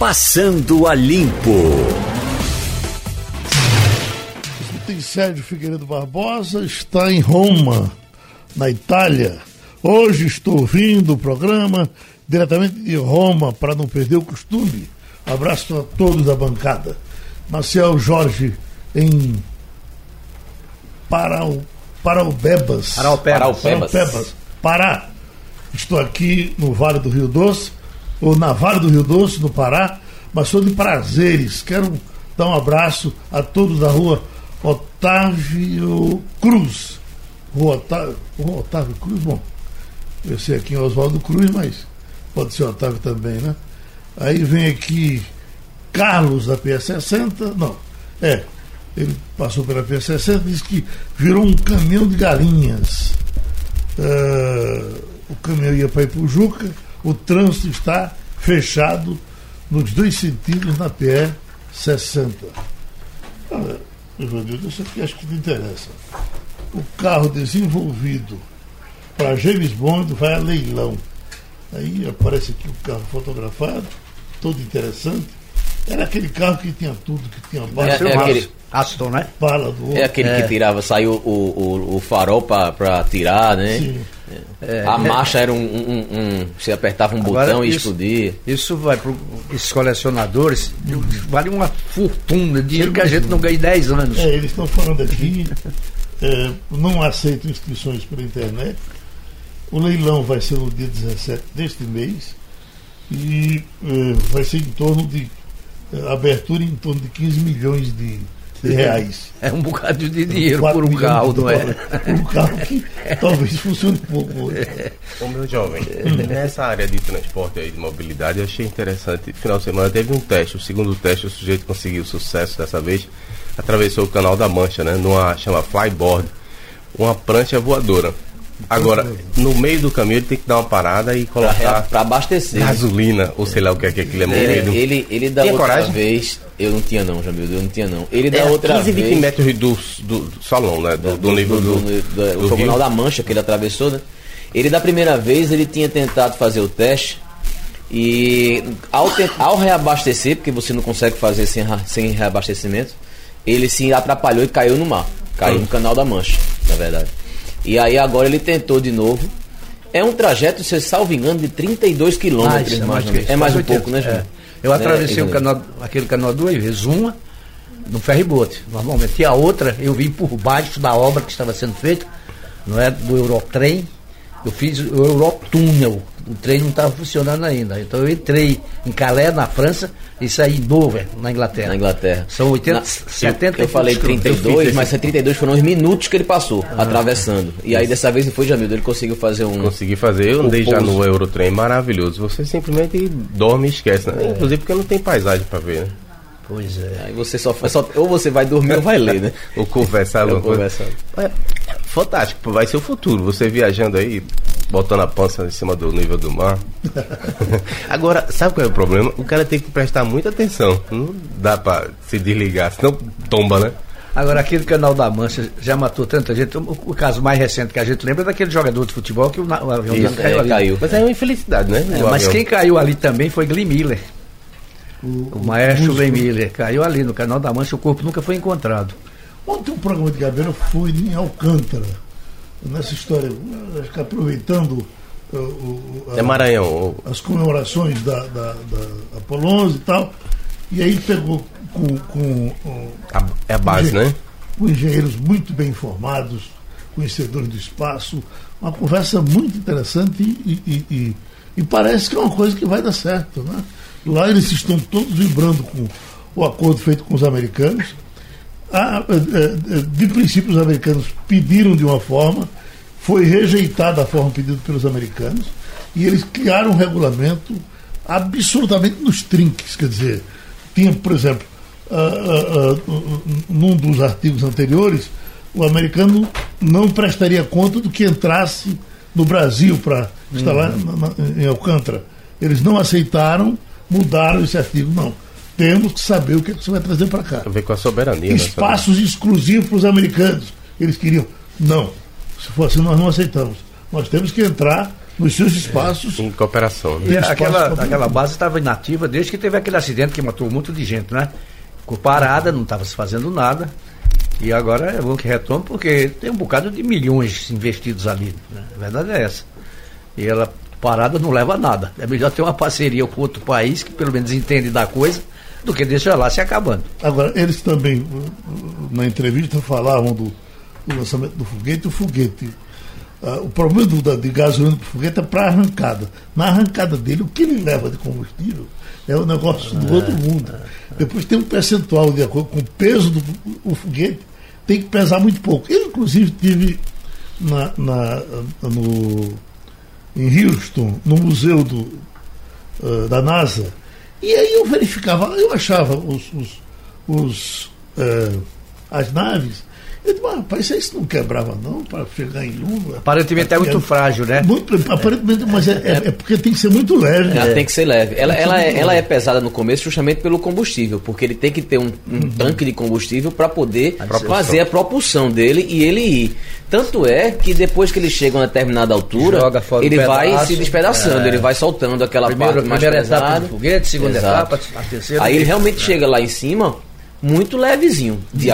Passando a Limpo. Tem Sérgio Figueiredo Barbosa, está em Roma, na Itália. Hoje estou vindo o programa diretamente de Roma para não perder o costume. Abraço a todos da bancada. Marcel Jorge em Parau, Paraubebas. Paraupebas. Paraupebas. Pará. Estou aqui no Vale do Rio Doce, ou na Vale do Rio Doce, no Pará, mas sou de prazeres. Quero dar um abraço a todos da rua Otávio Cruz. Rua Otávio, rua Otávio Cruz, bom, eu sei aqui em Oswaldo Cruz, mas pode ser Otávio também, né? Aí vem aqui Carlos da PS60, não, é, ele passou pela PS60 e disse que virou um caminhão de galinhas. Ah, o caminhão ia para Ipujuca, o trânsito está fechado nos dois sentidos na PE 60. Ah, meu Deus, isso aqui acho que te interessa. O carro desenvolvido para James Bond vai a leilão. Aí aparece aqui o carro fotografado, todo interessante. Era aquele carro que tinha tudo, que tinha bala, É, é aquele, Aston, né? bala do outro. é aquele que tirava, saiu o, o, o farol pra, pra tirar, né? Sim. A marcha era um, um- um- um- Você apertava um Agora, botão e isso- explodia. Isso vai para esses colecionadores, vale uma fortuna, dinheiro que a gente não ganha em 10 anos. É, eles estão falando aqui, é, não aceitam inscrições pela internet. O leilão vai ser no dia 17 deste mês e é, vai ser em torno de é, abertura em torno de 15 milhões de, de reais. É um bocado de dinheiro Quatro por um carro, não é? Por um carro que talvez funcione pouco hoje. Ô meu jovem, nessa área de transporte aí, de mobilidade, eu achei interessante. Final de semana teve um teste, o segundo teste, o sujeito conseguiu sucesso dessa vez, atravessou o canal da Mancha, né? Numa chama flyboard, uma prancha voadora. Agora, no meio do caminho ele tem que dar uma parada e colocar pra abastecer. gasolina, ou sei lá o que é que aquilo é Ele, movido. ele, ele da Tinha outra coragem? vez. Eu não tinha não, Jamil, eu não tinha não. Ele da É, outra 15, 20 vez. metros do, do, do salão, né? Do, do nível do, do, do foi o rio. canal da Mancha que ele atravessou, né? Ele da primeira vez ele tinha tentado fazer o teste e ao, te- ao reabastecer, porque você não consegue fazer sem, sem reabastecimento, ele se atrapalhou e caiu no mar. Caiu no canal da Mancha, na verdade. E aí agora ele tentou de novo. É um trajeto, se salvo engano, de 32 quilômetros. Mais, é mais mais é mais um quase pouco, né, 80, Júnior? é. Eu atravessei É, o canal, aquele canal duas vezes. Uma no ferryboat, normalmente. E a outra eu vim por baixo da obra que estava sendo feita, não é? Do Eurotrem. Eu fiz o Eurotúnel. O trem não estava funcionando ainda. Então eu entrei em Calais, na França, e saí em Dover, na Inglaterra. Na Inglaterra. São 80, Na- 70 Eu falei e poucos 32, quilômetros. mas 32 foram os minutos que ele passou Ah. atravessando. E aí dessa vez foi Jamildo, ele conseguiu fazer um. Consegui fazer, eu andei já no Eurotrem, maravilhoso. Você simplesmente dorme e esquece, né? É. Inclusive porque não tem paisagem pra ver, né? Pois é. Aí você só, só ou você vai dormir ou vai ler, né? Ou conversar Ou conversar. Fantástico, vai ser o futuro. Você viajando aí, botando a pança em cima do nível do mar. Agora, sabe qual é o problema? O cara tem que prestar muita atenção. Não dá pra se desligar, senão tomba, né? Agora, aquele canal da Mancha já matou tanta gente. O, o caso mais recente que a gente lembra é daquele jogador de futebol que o, o avião Isso, caiu é, ali. caiu. Mas é uma infelicidade, né? É, O mas avião. quem caiu ali também foi Glenn Miller. O, maestro Glenn Miller caiu ali no canal da Mancha, o corpo nunca foi encontrado. Ontem um programa de Gabriel foi em Alcântara, nessa história, acho que aproveitando uh, o- o- a- É Maranhão. as comemorações da, da, da Apolo 11 e tal, e aí pegou com, com, com, a- é a base, né? com engenheiros muito bem informados, conhecedores do espaço, uma conversa muito interessante e, e- e- e parece que é uma coisa que vai dar certo. Né? Lá eles estão todos vibrando com o acordo feito com os americanos. Ah, eh, eh, de princípio, os americanos pediram de uma forma, foi rejeitada a forma pedida pelos americanos, e eles criaram um regulamento absolutamente nos trinques. Quer dizer, tinha, por exemplo, ah, ah, ah, num dos artigos anteriores, o americano não prestaria conta do que entrasse no Brasil para instalar na- na- em Alcântara. Eles não aceitaram, mudaram esse artigo. Não. Temos que saber o que, é que você vai trazer para cá Tem a ver com a soberania, né? espaços exclusivos para os americanos. Eles queriam. Não. Se for assim, nós não aceitamos. Nós temos que entrar nos seus espaços. Em cooperação. Né? E aquela, aquela base estava inativa desde que teve aquele acidente que matou muito de gente, né? Ficou parada, não estava se fazendo nada. E agora é bom que retome, porque tem um bocado de milhões investidos ali. Né? A verdade é essa. E ela parada não leva a nada. É melhor ter uma parceria com outro país que pelo menos entende da coisa do que deixar lá se acabando. Agora, eles também, na entrevista, falavam do, do lançamento do foguete. O foguete, uh, o problema do, da, de gasolina do foguete é para arrancada. Na arrancada dele, o que ele leva de combustível é um negócio do outro mundo. Depois tem um percentual de acordo com o peso do o foguete, tem que pesar muito pouco. Eu, inclusive, tive na, na, no, em Houston, no museu do, uh, da NASA, e aí eu verificava, eu achava os, os, os uh, as naves eu disse, mas rapaz, isso não quebrava não para chegar em Lula. Aparentemente é muito é, frágil, né? Muito, aparentemente, mas é, é, é, porque tem que ser muito leve. Ela é. tem que ser leve. Ela, ela, é, ela é pesada no começo justamente pelo combustível, porque ele tem que ter um, um uhum. tanque de combustível para poder a fazer a propulsão dele e ele ir. Tanto é que depois que ele chega a uma determinada altura, ele vai se despedaçando, ele vai soltando aquela Primeiro, parte mais primeira pesada. Etapa do foguete, segunda Exato. etapa, a terceira. Aí ele realmente chega lá em cima muito levezinho de,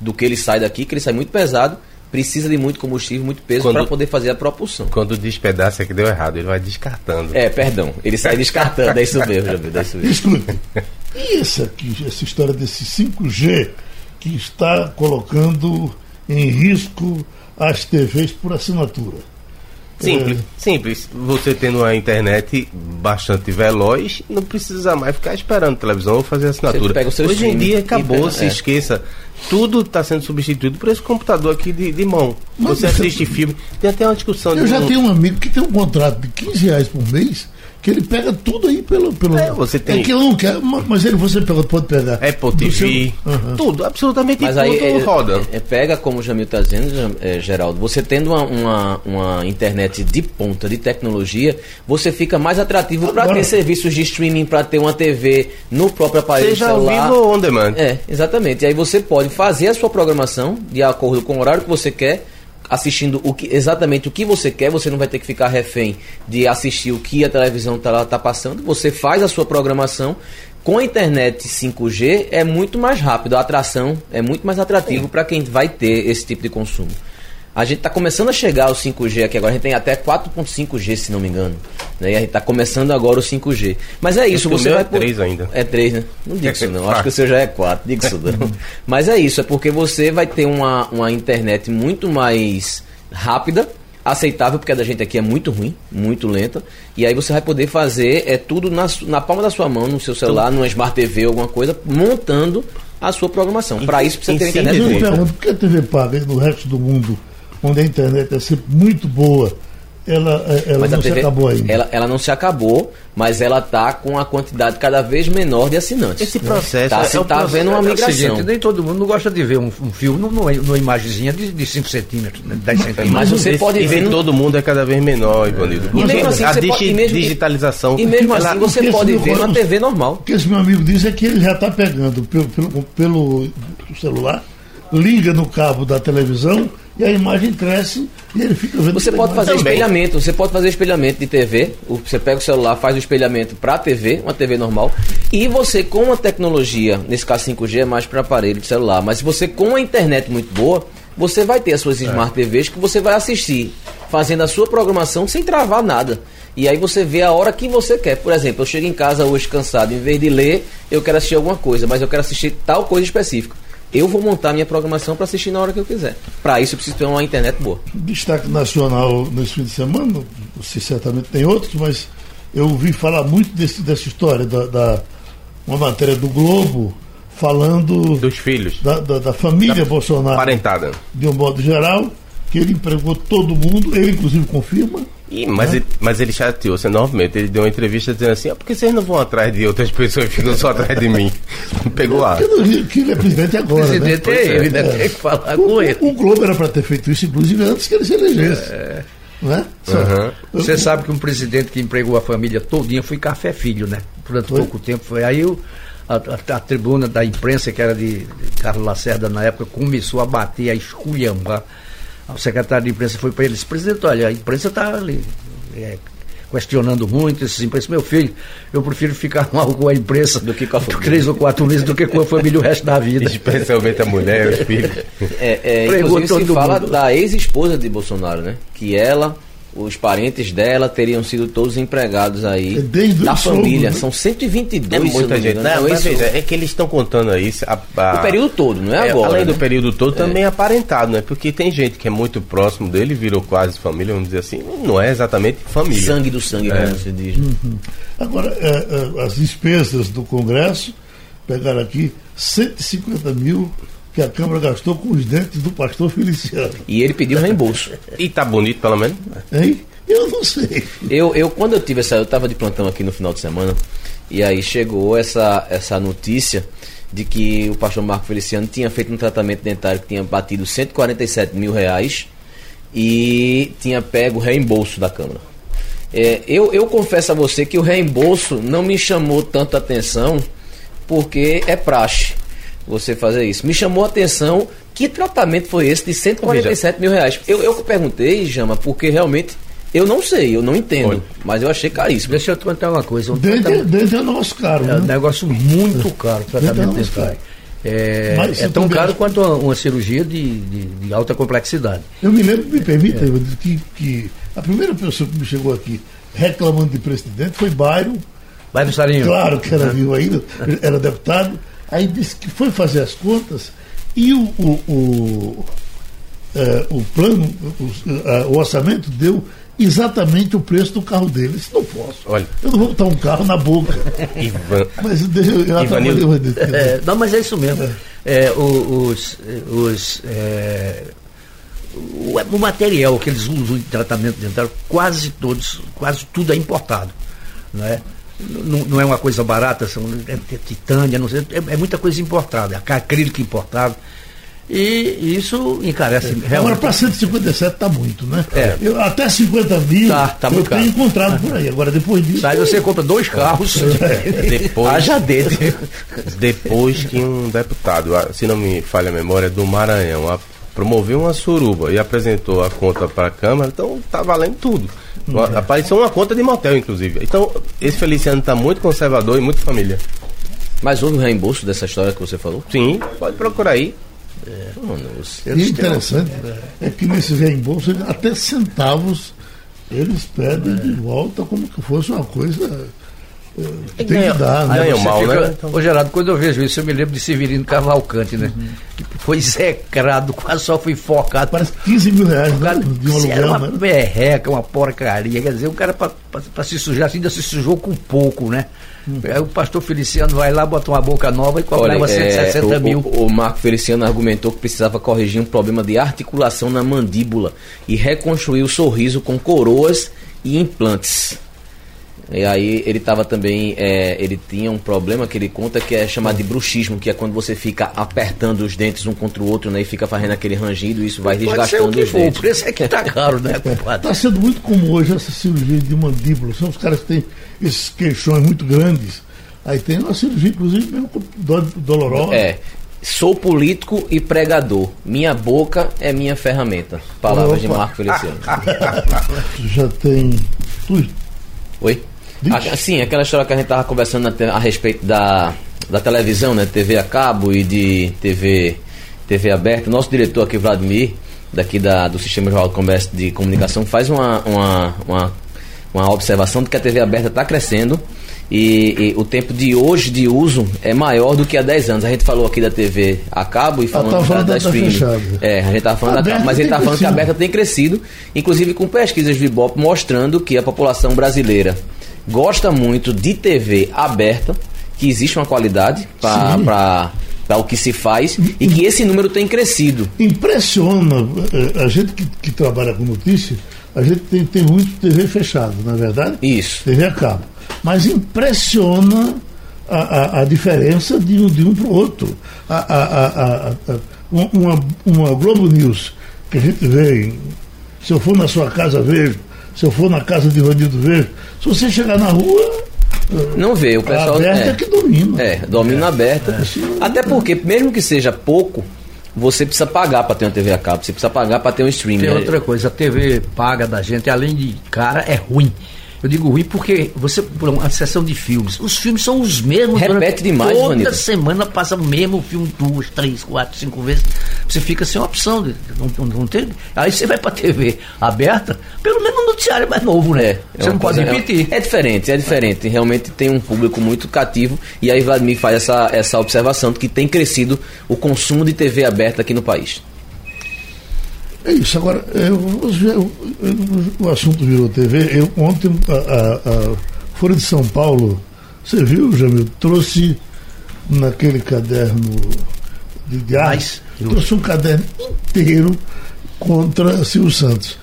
do que ele sai daqui, que ele sai muito pesado, precisa de muito combustível, muito peso para poder fazer a propulsão. Quando despedaça é que deu errado, ele vai descartando. É, perdão, ele sai descartando, é isso mesmo, é isso mesmo. E essa, aqui, essa história desse 5G que está colocando em risco as TVs por assinatura? Simples, é. simples. Você tendo uma internet bastante veloz, não precisa mais ficar esperando televisão ou fazer assinatura. Hoje em dia acabou, se é. esqueça. Tudo está sendo substituído por esse computador aqui de, de mão. Mas você assiste filme, tem até uma discussão. Eu já um... tenho um amigo que tem um contrato de 15 reais por mês que ele pega tudo aí pelo. pelo é, você tem. É que eu não quero, mas ele você pega, pode pegar. Apple TV, seu... uhum. tudo, absolutamente mas tudo aí, é, roda. É, pega, como o Jamil está dizendo, é, Geraldo, você tendo uma, uma, uma, internet de ponta, de tecnologia, você fica mais atrativo para ter serviços de streaming, para ter uma TV no próprio aparelho Seja celular. vivo ou on demand. É, exatamente. E aí você pode fazer a sua programação de acordo com o horário que você quer assistindo o que, exatamente o que você quer, você não vai ter que ficar refém de assistir o que a televisão está tá passando, você faz a sua programação. Com a internet 5G é muito mais rápido, a atração é muito mais atrativo para quem vai ter esse tipo de consumo. A gente está começando a chegar ao 5G aqui agora. A gente tem até 4.5G, se não me engano. Né? E a gente está começando agora o 5G. Mas é isso, você vai. É 3 ainda. É 3, né? Não diga isso não. Acho que o seu já é 4. Diga isso não. Mas é isso, é porque você vai ter uma, uma internet muito mais rápida aceitável, porque a da gente aqui é muito ruim, muito lenta. E aí você vai poder fazer é tudo na, na palma da sua mão, no seu celular, numa Smart TV, alguma coisa, montando a sua programação. Para isso precisa ter internet. Eu pergunto, por que a TV paga no resto do mundo onde a internet é sempre muito boa, ela, é, ela não TV, se acabou ainda. Ela, ela não se acabou, mas ela está com a quantidade cada vez menor de assinantes. Esse processo tá, é, é tá havendo uma migração. É seguinte, nem todo mundo gosta de ver um, um filme numa, numa imagenzinha de 5 centímetros, né, 10 centímetros. Mas você pode ver. No... todo mundo é cada vez menor, Ivanildo. E mesmo assim, a digi pode, e mesmo, digitalização. E mesmo assim, você pode ver uma TV normal. O que esse meu amigo diz é que ele já está pegando pelo, pelo, pelo celular, liga no cabo da televisão e a imagem cresce e ele fica vendo. Você pode fazer também. espelhamento, você pode fazer espelhamento de TV. Você pega o celular, faz o espelhamento para TV, uma TV normal, e você com a tecnologia, nesse caso 5G é mais para aparelho de celular, mas se você com a internet muito boa, você vai ter as suas é. smart TVs que você vai assistir, fazendo a sua programação sem travar nada. E aí você vê a hora que você quer. Por exemplo, eu chego em casa hoje cansado, em vez de ler, eu quero assistir alguma coisa, mas eu quero assistir tal coisa específica eu vou montar minha programação para assistir na hora que eu quiser. Para isso eu preciso ter uma internet boa. Destaque nacional nesse fim de semana, você certamente tem outros, mas eu ouvi falar muito desse, dessa história da, da, uma matéria do Globo falando dos filhos da, da, da família da Bolsonaro, parentada, de um modo geral, que ele empregou todo mundo, ele inclusive confirma e, mas, ele, mas ele chateou-se enormemente. Ele deu uma entrevista dizendo assim: ah, por que vocês não vão atrás de outras pessoas e ficam só atrás de mim? Pegou lá. Que ele é presidente agora. O presidente né? é ele, né? Tem que falar o, com ele. O Globo era para ter feito isso, inclusive, antes que ele se elegesse. É. Né? Uhum. Você sabe que um presidente que empregou a família todinha foi Café Filho, né? Durante foi? pouco tempo. Foi aí o, a, a, a, tribuna da imprensa, que era de, de Carlos Lacerda na época, começou a bater, a esculhambar o secretário de imprensa foi para eles, presidente, olha, a imprensa está ali. é, questionando muito esses imprensa. Meu filho, eu prefiro ficar mal com a imprensa Do que com a por família. três ou quatro meses do que com a família o resto da vida. Especialmente a mulher, os filhos. É, é, Pregou inclusive se fala mundo. da ex-esposa de Bolsonaro, né? Que ela, os parentes dela teriam sido todos empregados aí É desde da família. né? São 122, É muita gente. Não, Não, mas isso- é que eles estão contando aí. a- a- o período todo, não é, É, agora. além do né? período todo, também aparentado, né? Porque tem gente que é muito próximo dele, virou quase família, vamos dizer assim. Não é exatamente família. Sangue do sangue, É. como se diz. né? Agora, é, é, as despesas do Congresso, pegaram aqui 150 mil que a Câmara gastou com os dentes do pastor Feliciano. E ele pediu reembolso. E tá bonito, pelo menos. Hein? Eu não sei. Eu, eu quando eu tive essa, eu tava de plantão aqui no final de semana, e aí chegou essa, essa notícia de que o pastor Marco Feliciano tinha feito um tratamento dentário que tinha batido 147 mil reais e tinha pego o reembolso da Câmara. É, eu, eu confesso a você que o reembolso não me chamou tanto a atenção porque é praxe você fazer isso. Me chamou a atenção que tratamento foi esse de 147 mil reais. Eu, eu perguntei, Jama, porque realmente eu não sei, eu não entendo, Olha. mas eu achei caríssimo. Deixa eu te contar uma coisa. Um Dente, tratamento- é nosso caro, É um né? negócio muito caro, o tratamento dentário. É, é você tão também caro acha- quanto uma, uma cirurgia de, de- de alta complexidade. Eu me lembro, me permita, disse que, que a primeira pessoa que me chegou aqui reclamando de presidente foi Vai no sarinho. claro que era vivo ainda, era deputado, aí disse que foi fazer as contas e o, o, o, eh, o plano, o, o orçamento deu exatamente o preço do carro dele. Eu disse, não posso. Olha. Eu não vou botar um carro na boca. Ivan. Mas deixa eu, eu Ivanildo. atrapalhei, É, não, mas é isso mesmo. É, o- os, os, é, o, o material que eles usam em tratamento dentário, quase todos, quase tudo é importado. Não é, não, não é uma coisa barata, são, é, é titânia, não sei, é, é muita coisa importada, é acrílico importado. E isso encarece Agora, realmente. para 157 está muito, né? É. Eu, até 50 mil Tá, tá eu tenho encontrado por aí. Agora, depois disso. Aí você compra dois carros. Depois, Haja dedo. depois que um deputado, se não me falha a memória, do Maranhão, a- promoveu uma suruba e apresentou a conta para a Câmara, então tá valendo tudo. Uma- Apareceu uma conta de motel, inclusive. Então, esse Feliciano está muito conservador e muito família. Mas houve o reembolso dessa história que você falou? Sim, pode procurar aí. Mano, você- E interessante é que nesse reembolso, até centavos, eles pedem de volta como que fosse uma coisa. Que tem ganha- que dar, né? ganha mal, fica- né? Ô Geraldo, quando eu vejo isso, eu me lembro de Severino Cavalcante, né? Que foi execrado, quase só foi focado. Parece 15 mil reais né? Cara, de um aluguel, uma né? merreca, uma porcaria. Quer dizer, o cara para se sujar, ainda se sujou com pouco, né? Aí o pastor Feliciano vai lá, bota uma boca nova e cobrava Olha, 160 é, o, mil. O, o Marco Feliciano argumentou que precisava corrigir um problema de articulação na mandíbula e reconstruir o sorriso com coroas e implantes. E aí ele estava também, é, ele tinha um problema que ele conta que é chamado de bruxismo, que é quando você fica apertando os dentes um contra o outro, né, e fica fazendo aquele rangido, e isso vai Pode desgastando que os for, o dentes. preço é que tá caro, né, compadre? Está sendo muito comum hoje essa cirurgia de mandíbula. São os caras que têm esses queixões muito grandes. Aí tem uma cirurgia, inclusive, mesmo dolorosa. É. Sou político e pregador. Minha boca é minha ferramenta. Palavras de Opa. Marco Feliciano. Já tem. Tu, Oi? Diz. Ah, sim, aquela história que a gente tava conversando a respeito da, da televisão, né? TV a cabo e de TV, TV aberta. Nosso diretor aqui, Vladimir, daqui da, do Sistema Geral de Comércio de Comunicação, faz uma, uma, uma, uma observação de que a TV aberta está crescendo. E, e o tempo de hoje de uso é maior do que há 10 anos. A gente falou aqui da TV a cabo e falando, tava falando da, da- streaming. fechada. É, a gente estava falando da cabo, mas ele tem estava falando que a crescido. aberta tem crescido, inclusive com pesquisas do Ibope mostrando que a população brasileira gosta muito de TV aberta, que existe uma qualidade para o que se faz e que esse número tem crescido. Impressiona, eh, a gente que, que trabalha com notícia, a gente tem, tem muito TV fechado, não é verdade? Isso. TV a cabo. Mas impressiona a, a, a diferença de um, de um para o outro. A, uma, uma Globo News que a gente vê, em- se eu for na sua casa, vejo. Se eu for na casa de Ivanildo, vejo. Se você chegar na rua, Não vê, o a pessoal. aberta é, que domina. É, domínio aberto. Até porque, mesmo que seja pouco, você precisa pagar para ter uma TV a cabo, você precisa pagar para ter um streaming. Tem outra coisa, a TV paga da gente, além de cara, é ruim. Eu digo ruim porque você, por uma sessão de filmes, os filmes são os mesmos. Repete demais, Toda Vanito. semana passa o mesmo filme duas, três, quatro, cinco vezes. Você fica sem opção. Não, não, tem, aí você vai pra TV aberta, pelo menos o noticiário é mais novo, né? você uma não pode coisa- repetir. É, é diferente, é diferente. Realmente tem um público muito cativo. E aí Vladimir faz essa, essa observação de que tem crescido o consumo de TV aberta aqui no país. É isso. Agora, eu, eu- o assunto virou TV. Eu, ontem, a, a, a Folha de São Paulo, você viu, Jamil? Trouxe naquele caderno de, de arte, trouxe um caderno inteiro contra Silvio Santos.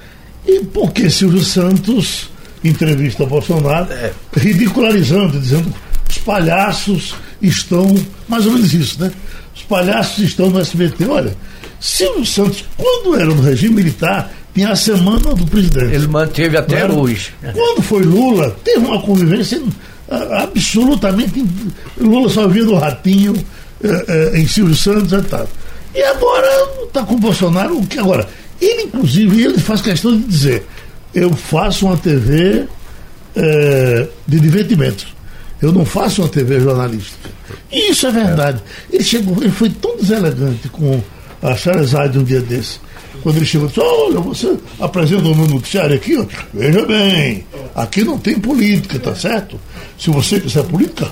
E por que Silvio Santos entrevista Bolsonaro, ridicularizando, dizendo que os palhaços estão, mais ou menos isso, né? Os palhaços estão no SBT. Olha, Silvio Santos, quando era no regime militar, tinha a semana do presidente. Ele manteve até era? hoje. Quando foi Lula, teve uma convivência ah, absolutamente. Lula só via do ratinho eh, eh, em Silvio Santos e tal. E agora está com o Bolsonaro. O que agora? Ele, inclusive, ele faz questão de dizer: eu faço uma TV eh, de divertimento. Eu não faço uma TV jornalística. E isso é verdade. Ele chegou, ele foi tão deselegante com a Charizard um dia desse. Quando ele chegou e disse, olha, você apresenta o meu noticiário aqui, ó. veja bem, aqui não tem política, tá certo? Se você quiser política,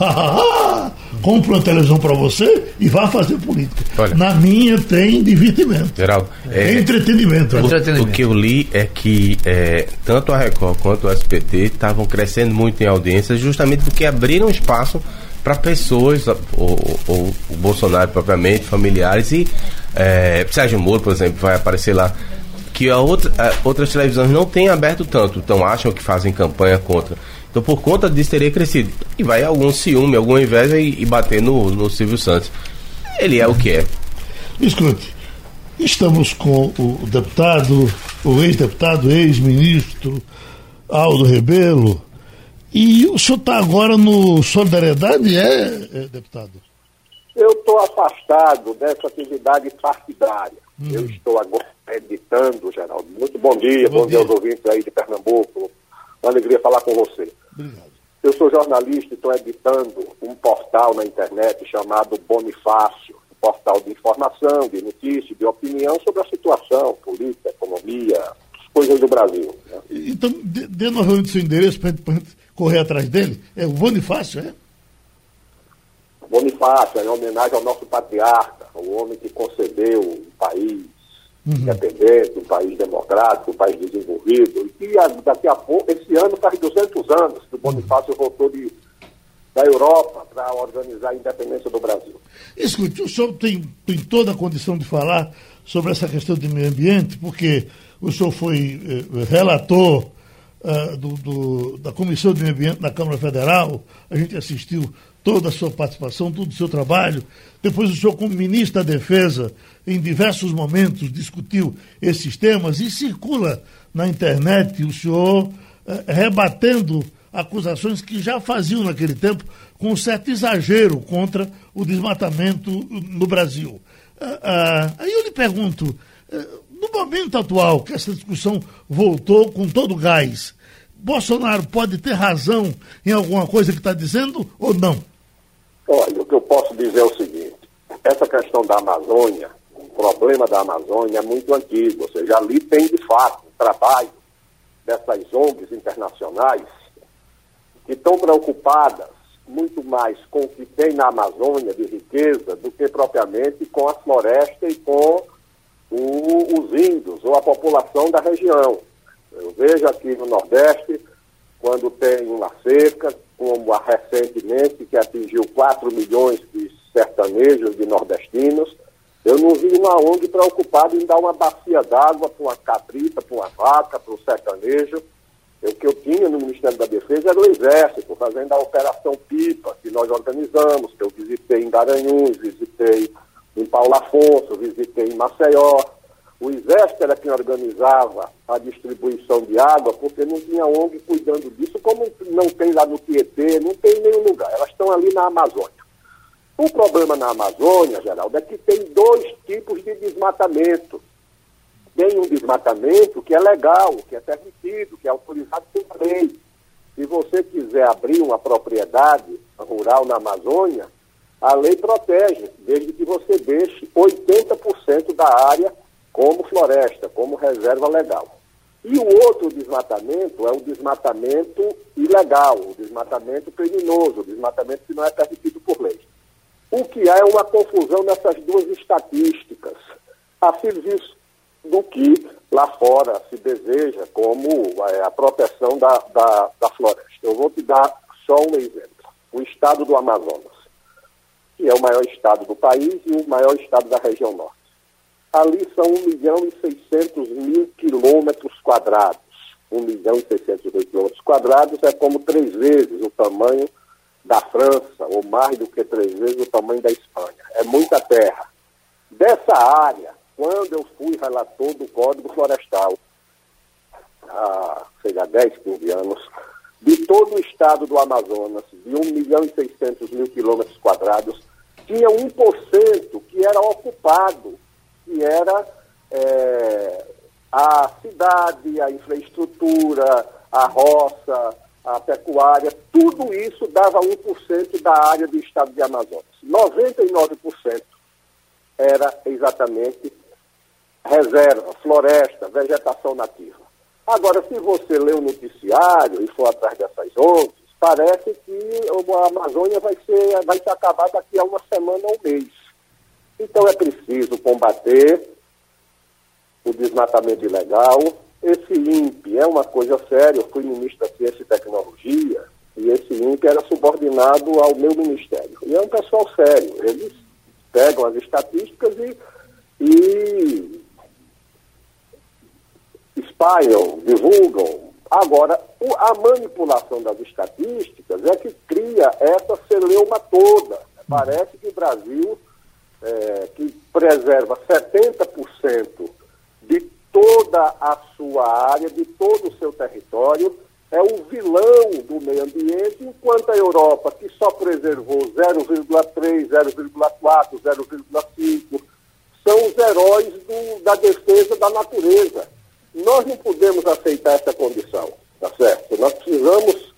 compre uma televisão para você e vá fazer política. Olha. Na minha tem divertimento. Geraldo, É, é, entretenimento. o, Entretenimento. o que eu li é que é, tanto a Record quanto o SPT estavam crescendo muito em audiência justamente porque abriram espaço para pessoas, ou, ou o Bolsonaro propriamente, familiares, e é, Sérgio Moro, por exemplo, vai aparecer lá, que a outra, a- outras televisões não têm aberto tanto, então acham que fazem campanha contra. Então, por conta disso, teria crescido. E vai algum ciúme, alguma inveja e, e bater no, no Silvio Santos. Ele é o que é. Escute, estamos com o deputado, o ex-deputado, ex-ministro Aldo Rebelo, e o senhor está agora no Solidariedade, é, é, deputado? Eu estou afastado dessa atividade partidária. Eu estou agora editando, Geraldo. Muito bom dia, Bom bom, dia dia. aos ouvintes aí de Pernambuco. Uma alegria falar com você. Obrigado. Eu sou jornalista e estou editando um portal na internet chamado Bonifácio, um portal de informação, de notícia, de opinião sobre a situação política, economia, coisas do Brasil. né? Então, dê, novamente seu endereço para a gente correr atrás dele. É o Bonifácio, é? Bonifácio, em homenagem ao nosso patriarca, o homem que concebeu um país independente, um país democrático, um país desenvolvido, e que a- daqui a pouco, esse ano faz 200 anos que o Bonifácio voltou de, da Europa para organizar a independência do Brasil. Escute, o senhor tem, tem toda a condição de falar sobre essa questão de meio ambiente, porque o senhor foi eh, relator ah, do, do- da Comissão de Meio Ambiente na Câmara Federal, a gente assistiu toda a sua participação, todo o seu trabalho. Depois o senhor, como ministro da Defesa, em diversos momentos discutiu esses temas e circula na internet o senhor eh, rebatendo acusações que já faziam naquele tempo com um certo exagero contra o desmatamento no Brasil. Ah, ah, aí eu lhe pergunto, eh, no momento atual que essa discussão voltou com todo o gás, Bolsonaro pode ter razão em alguma coisa que está dizendo ou não? Olha, o que eu posso dizer é o seguinte: essa questão da Amazônia, o problema da Amazônia é muito antigo, ou seja, ali tem de fato trabalho dessas ONGs internacionais que estão preocupadas muito mais com o que tem na Amazônia de riqueza do que propriamente com a floresta e com o- os índios ou a população da região. Eu vejo aqui no Nordeste, quando tem uma seca, como a recentemente, que atingiu 4 milhões de sertanejos, de nordestinos, eu não vi uma ONG preocupada em dar uma bacia d'água para uma cabrita, para uma vaca, para o sertanejo. O que eu tinha no Ministério da Defesa era o Exército, fazendo a Operação Pipa, que nós organizamos, que eu visitei em Garanhuns, visitei em Paulo Afonso, visitei em Maceió. O Exército era quem organizava a distribuição de água, porque não tinha ONG cuidando disso, como não tem lá no Tietê, não tem em nenhum lugar. Elas estão ali na Amazônia. O problema na Amazônia, Geraldo, é que tem dois tipos de desmatamento. Tem um desmatamento que é legal, que é permitido, que é autorizado pela lei. Se você quiser abrir uma propriedade rural na Amazônia, a lei protege, desde que você deixe 80% da área como floresta, como reserva legal. E o outro desmatamento é o desmatamento ilegal, o desmatamento criminoso, o desmatamento que não é permitido por lei. O que há é uma confusão nessas duas estatísticas, a serviço do que lá fora se deseja como é, a proteção da, da, da floresta. Eu vou te dar só um exemplo. O estado do Amazonas, que é o maior estado do país e o maior estado da região norte. Ali são 1 milhão e 600 mil quilômetros quadrados. 1 milhão e 600 mil quilômetros quadrados é como três vezes o tamanho da França, ou mais do que três vezes o tamanho da Espanha. É muita terra. Dessa área, quando eu fui relator do Código Florestal, há, sei lá, 10, 15 anos, de todo o estado do Amazonas, de 1 milhão e 600 mil quilômetros quadrados, tinha 1% que era ocupado, que era é, a cidade, a infraestrutura, a roça, a pecuária, tudo isso dava 1% da área do estado de Amazonas. 99% era exatamente reserva, floresta, vegetação nativa. Agora, se você lê o noticiário e for atrás dessas ONGs, parece que a Amazônia vai, ser, vai se acabar daqui a uma semana ou um mês. Então é preciso combater o desmatamento ilegal. Esse INPE é uma coisa séria. Eu fui ministro da Ciência e Tecnologia e esse INPE era subordinado ao meu ministério. E é um pessoal sério. Eles pegam as estatísticas e, e espalham, divulgam. Agora, a manipulação das estatísticas é que cria essa celeuma toda. Parece que o Brasil, é, que preserva 70% de toda a sua área, de todo o seu território, é o vilão do meio ambiente, enquanto a Europa, que só preservou 0,3, 0,4, 0,5, são os heróis do, da defesa da natureza. Nós não podemos aceitar essa condição, tá certo? Nós precisamos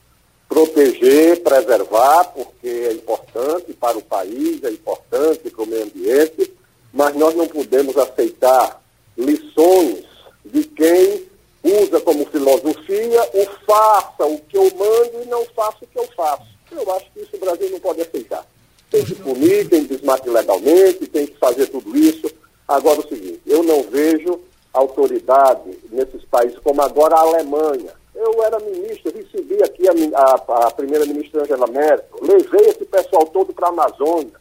proteger, preservar, porque é importante para o país, é importante para o meio ambiente, mas nós não podemos aceitar lições de quem usa como filosofia o faça o que eu mando e não faça o que eu faço. Eu acho que isso o Brasil não pode aceitar. Tem que punir, tem que desmatar legalmente, tem que fazer tudo isso. Agora o seguinte, eu não vejo autoridade nesses países, como agora a Alemanha. Eu era ministro, recebi aqui a, a, a primeira-ministra Angela Merkel, levei esse pessoal todo para a Amazônia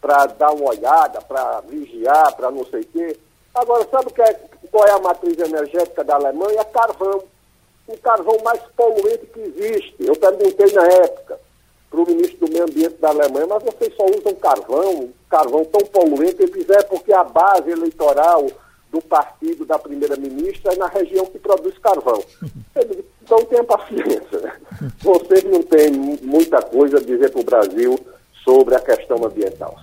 para dar uma olhada, para vigiar, para não sei o quê. Agora, sabe que é, qual é a matriz energética da Alemanha? É carvão. O carvão mais poluente que existe. Eu perguntei na época para o ministro do Meio Ambiente da Alemanha, mas vocês só usam carvão, carvão tão poluente. Ele diz, é porque a base eleitoral do partido da primeira-ministra é na região que produz carvão. Então tenha paciência. Né? Vocês não têm muita coisa a dizer para o Brasil sobre a questão ambiental.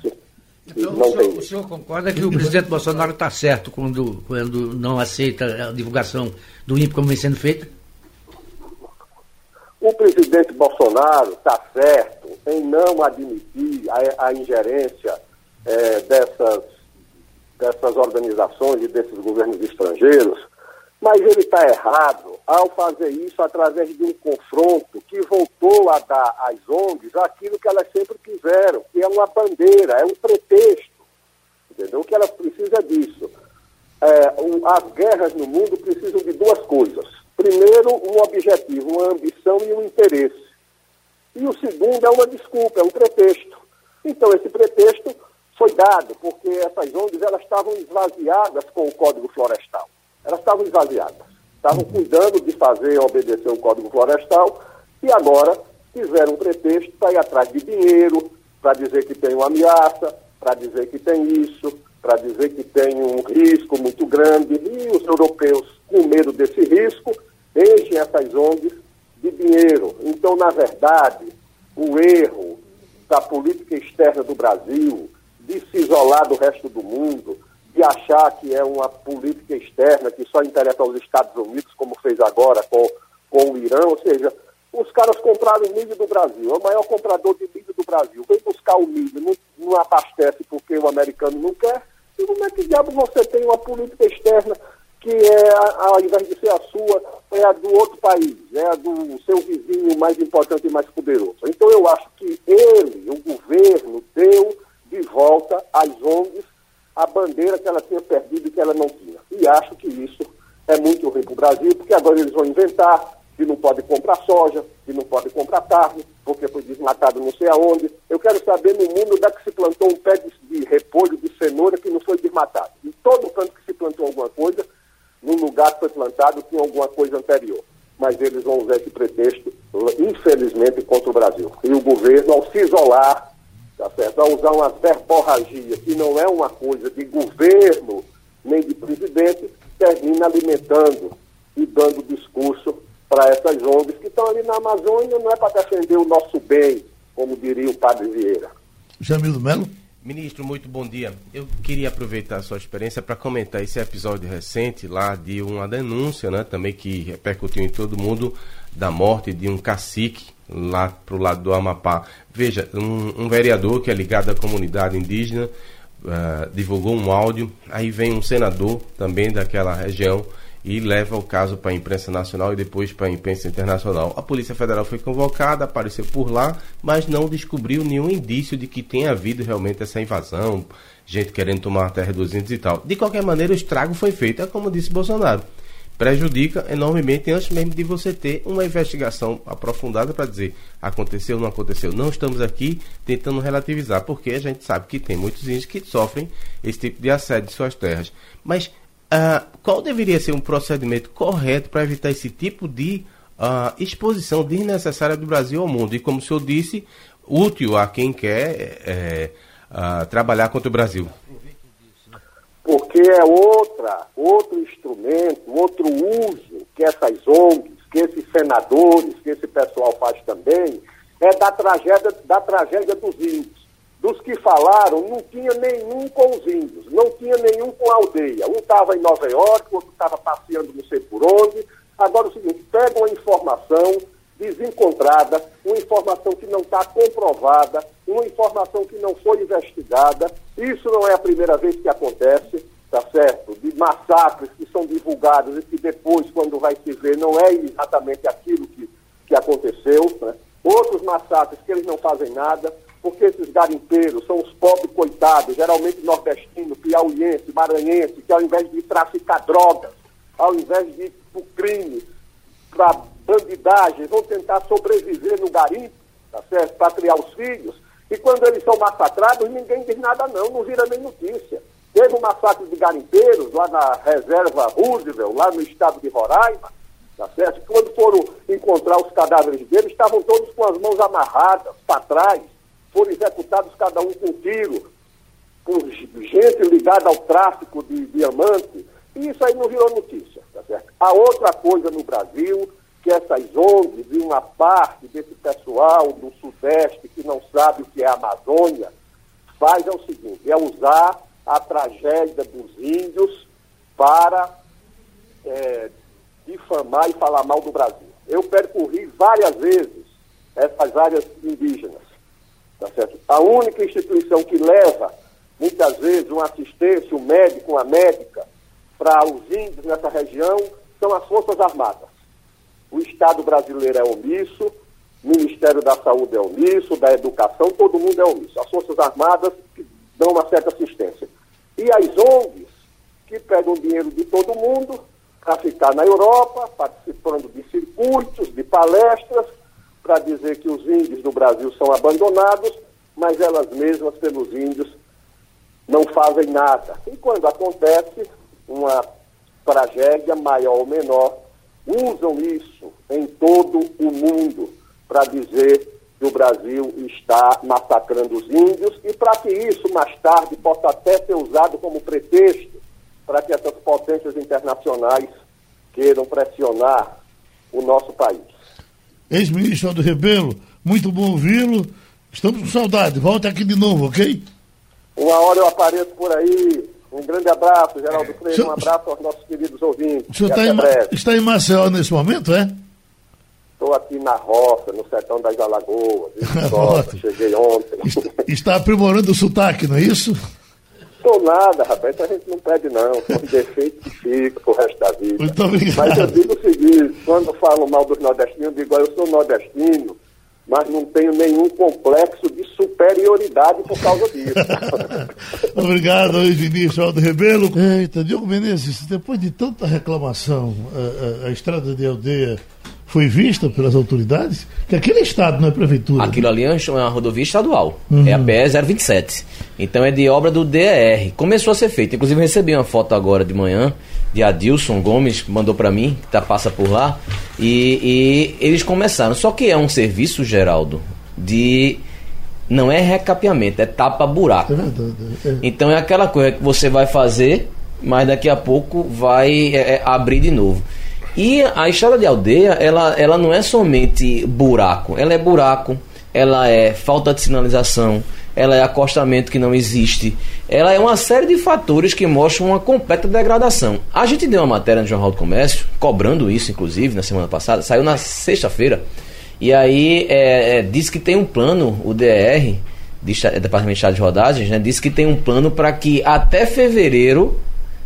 Então, não o, senhor, o senhor concorda que o presidente Bolsonaro está certo quando, quando não aceita a divulgação do INPE como vem sendo feita? O presidente Bolsonaro está certo em não admitir a, a ingerência é, dessas dessas organizações e desses governos estrangeiros, mas ele está errado ao fazer isso através de um confronto que voltou a dar às ONGs aquilo que elas sempre quiseram, que é uma bandeira, é um pretexto. Entendeu? O que elas precisam é disso. É, as guerras no mundo precisam de duas coisas. Primeiro, um objetivo, uma ambição e um interesse. E o segundo é uma desculpa, é um pretexto. Então, esse pretexto foi dado, porque essas ONGs elas estavam esvaziadas com o Código Florestal. Elas estavam esvaziadas. Estavam cuidando de fazer obedecer o Código Florestal e agora fizeram um pretexto para ir atrás de dinheiro, para dizer que tem uma ameaça, para dizer que tem isso, para dizer que tem um risco muito grande. E os europeus, com medo desse risco, enchem essas ONGs de dinheiro. Então, na verdade, o erro da política externa do Brasil, de se isolar do resto do mundo, de achar que é uma política externa que só interessa aos Estados Unidos, como fez agora com, com o Irã, ou seja, os caras compraram milho do Brasil, é o maior comprador de milho do Brasil. Vem buscar o milho, não, não abastece porque o americano não quer. E como é que diabo você tem uma política externa que é, ao invés de ser a sua, é a do outro país, é a do seu vizinho mais importante e mais poderoso. Então eu acho que ele, o governo, deu de volta às ONGs a bandeira que ela tinha perdido e que ela não tinha. E acho que isso é muito ruim para o Brasil, porque agora eles vão inventar que não pode comprar soja, que não pode comprar carne, porque foi desmatado não sei aonde. Eu quero saber no mundo onde é que se plantou um pé de, repolho, de cenoura que não foi desmatado. Em todo canto que se plantou alguma coisa, no lugar que foi plantado tinha alguma coisa anterior. Mas eles vão usar esse pretexto, infelizmente, contra o Brasil. E o governo, ao se isolar, tá certo? ao usar uma verborragia que não é uma coisa de governo nem de presidente, termina alimentando e dando discurso para essas ONGs que estão ali na Amazônia, não é para defender o nosso bem, como diria o padre Vieira. Jamil Melo? Ministro, muito bom dia. Eu queria aproveitar a sua experiência para comentar esse episódio recente lá de uma denúncia, né, também que repercutiu em todo mundo, da morte de um cacique lá para o lado do Amapá. Veja, um, um, vereador que é ligado à comunidade indígena uh, divulgou um áudio, aí vem um senador também daquela região e leva o caso para a imprensa nacional e depois para a imprensa internacional. A Polícia Federal foi convocada, apareceu por lá, mas não descobriu nenhum indício de que tenha havido realmente essa invasão, gente querendo tomar a terra dos índios e tal. De qualquer maneira, o estrago foi feito, é como disse Bolsonaro. Prejudica enormemente antes mesmo de você ter uma investigação aprofundada para dizer aconteceu ou não aconteceu. Não estamos aqui tentando relativizar, porque a gente sabe que tem muitos índios que sofrem esse tipo de assédio de suas terras. Mas Uh, qual deveria ser um procedimento correto para evitar esse tipo de uh, exposição desnecessária do Brasil ao mundo? E como o senhor disse, útil a quem quer é, trabalhar contra o Brasil. Porque é outra, outro instrumento, outro uso que essas ONGs, que esses senadores, que esse pessoal faz também, é da tragédia, da tragédia dos índios dos que falaram, não tinha nenhum com os índios, não tinha nenhum com a aldeia. Um estava em Nova York, outro estava passeando não sei por onde. Agora é o seguinte, pega uma informação desencontrada, uma informação que não está comprovada, uma informação que não foi investigada. Isso não é a primeira vez que acontece, tá certo? De massacres que são divulgados e que depois, quando vai se ver, não é exatamente aquilo que, que aconteceu. Né? Outros massacres que eles não fazem nada porque esses garimpeiros são os pobres coitados, geralmente nordestinos, piauiense, maranhense, que ao invés de traficar drogas, ao invés de ir para o crime, para bandidagem, vão tentar sobreviver no garimpo, tá certo? Para criar os filhos. E quando eles são massacrados, ninguém diz nada não, não vira nem notícia. Teve um massacre de garimpeiros lá na reserva Roosevelt, lá no estado de Roraima, tá certo? Quando foram encontrar os cadáveres deles, estavam todos com as mãos amarradas para trás, foram executados cada um com tiro, por gente ligada ao tráfico de diamante, e isso aí não virou notícia, tá certo? A outra coisa no Brasil, que essas ONGs e uma parte desse pessoal do Sudeste que não sabe o que é a Amazônia, faz é o seguinte, é usar a tragédia dos índios para é, difamar e falar mal do Brasil. Eu percorri várias vezes essas áreas indígenas Tá certo? A única instituição que leva, muitas vezes, uma assistência, um médico, uma médica, para os índios nessa região são as Forças Armadas. O Estado brasileiro é omisso, o Ministério da Saúde é omisso, da Educação, todo mundo é omisso. As Forças Armadas que dão uma certa assistência. E as ONGs, que pegam dinheiro de todo mundo para ficar na Europa, participando de circuitos, de palestras, para dizer que os índios do Brasil são abandonados, mas elas mesmas, pelos índios, não fazem nada. E quando acontece uma tragédia maior ou menor, usam isso em todo o mundo para dizer que o Brasil está massacrando os índios e para que isso mais tarde possa até ser usado como pretexto para que essas potências internacionais queiram pressionar o nosso país ex-ministro Aldo Rebelo, muito bom ouvi-lo. Estamos com saudade. Volta aqui de novo, ok? Uma hora eu apareço por aí. Um grande abraço, Geraldo Freire. senhor- Um abraço aos nossos queridos ouvintes. O senhor está em, está em Maceió nesse momento, é? Estou aqui na roça, no sertão das Alagoas. Roça. Cheguei ontem. Está, está aprimorando o sotaque, não é isso? Estou nada, rapaz. A gente não pede, não. São defeitos que ficam pro resto da vida. Muito obrigado. Mas eu digo o seguinte: quando falam mal dos nordestinos, eu digo, "Olha, eu sou nordestino, mas não tenho nenhum complexo de superioridade por causa disso. Obrigado, Vinícius Aldo Rebelo. Eita, Diogo Menezes, depois de tanta reclamação, a, a- a estrada de aldeia foi vista pelas autoridades? Que aquele estado não é prefeitura. Aquilo ali é uma rodovia estadual. É a PE 027. Então é de obra do DER. Começou a ser feito. Inclusive eu recebi uma foto agora de manhã de Adilson Gomes, que mandou para mim, que tá, passa por lá. E, e eles começaram. Só que é um serviço, Geraldo, de. Não é recapeamento, é tapa-buraco. É verdade. é. Então é aquela coisa que você vai fazer, mas daqui a pouco vai é, é, abrir de novo. E a estrada de aldeia, ela, ela não é somente buraco, ela é buraco, ela é falta de sinalização, ela é acostamento que não existe, ela é uma série de fatores que mostram uma completa degradação. A gente deu uma matéria no Jornal do Comércio, cobrando isso, inclusive, na semana passada, saiu na sexta-feira, e aí é, é, diz que tem um plano, o DR, de Departamento de Estado de Rodagens, né, disse que tem um plano para que até fevereiro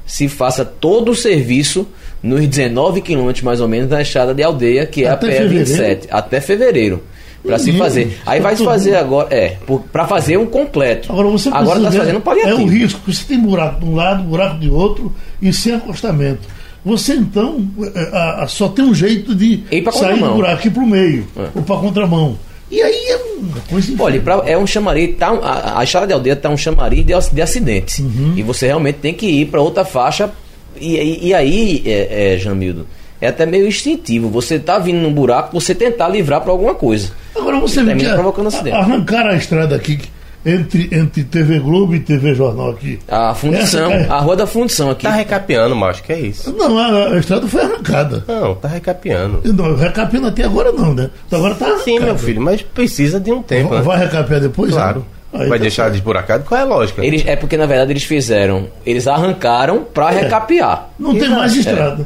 se faça todo o serviço nos 19 quilômetros mais ou menos da estrada de aldeia, que é Até a PE fevereiro? 27, até fevereiro. Para se fazer. Aí vai se tô fazer agora, é, para fazer um completo. Agora você agora está ver, fazendo um É paliativo. o risco, você tem buraco de um lado, buraco de outro e sem acostamento. Você então é, a- a- só tem um jeito de Ir sair do buraco e para o meio, É. ou para contramão. E aí é uma coisa Olha, pra- é um chamariz, tá, um- a, a estrada de aldeia tá um chamariz de, de acidentes. Uhum. E você realmente tem que ir para outra faixa. E, e- e aí, é, é, Jamildo, é até meio instintivo. Você tá vindo num buraco, você tentar livrar para alguma coisa. Agora você E vê termina que provocando acidente. arrancar a estrada aqui entre, entre TV Globo e TV Jornal aqui. A fundição, é- a rua da fundição aqui. Tá recapeando, macho, que é isso? Não, a, a estrada foi arrancada. Não, tá recapeando. Não, recapendo até agora não, né? Então agora tá Sim, arrancada. meu filho, mas precisa de um tempo, Vai, né? vai recapear depois? Claro. né? Aí Vai tá deixar certo. desburacado? Qual é a lógica? Eles, é porque na verdade eles fizeram, eles arrancaram para recapear. Não tem Exato. mais estrada. É,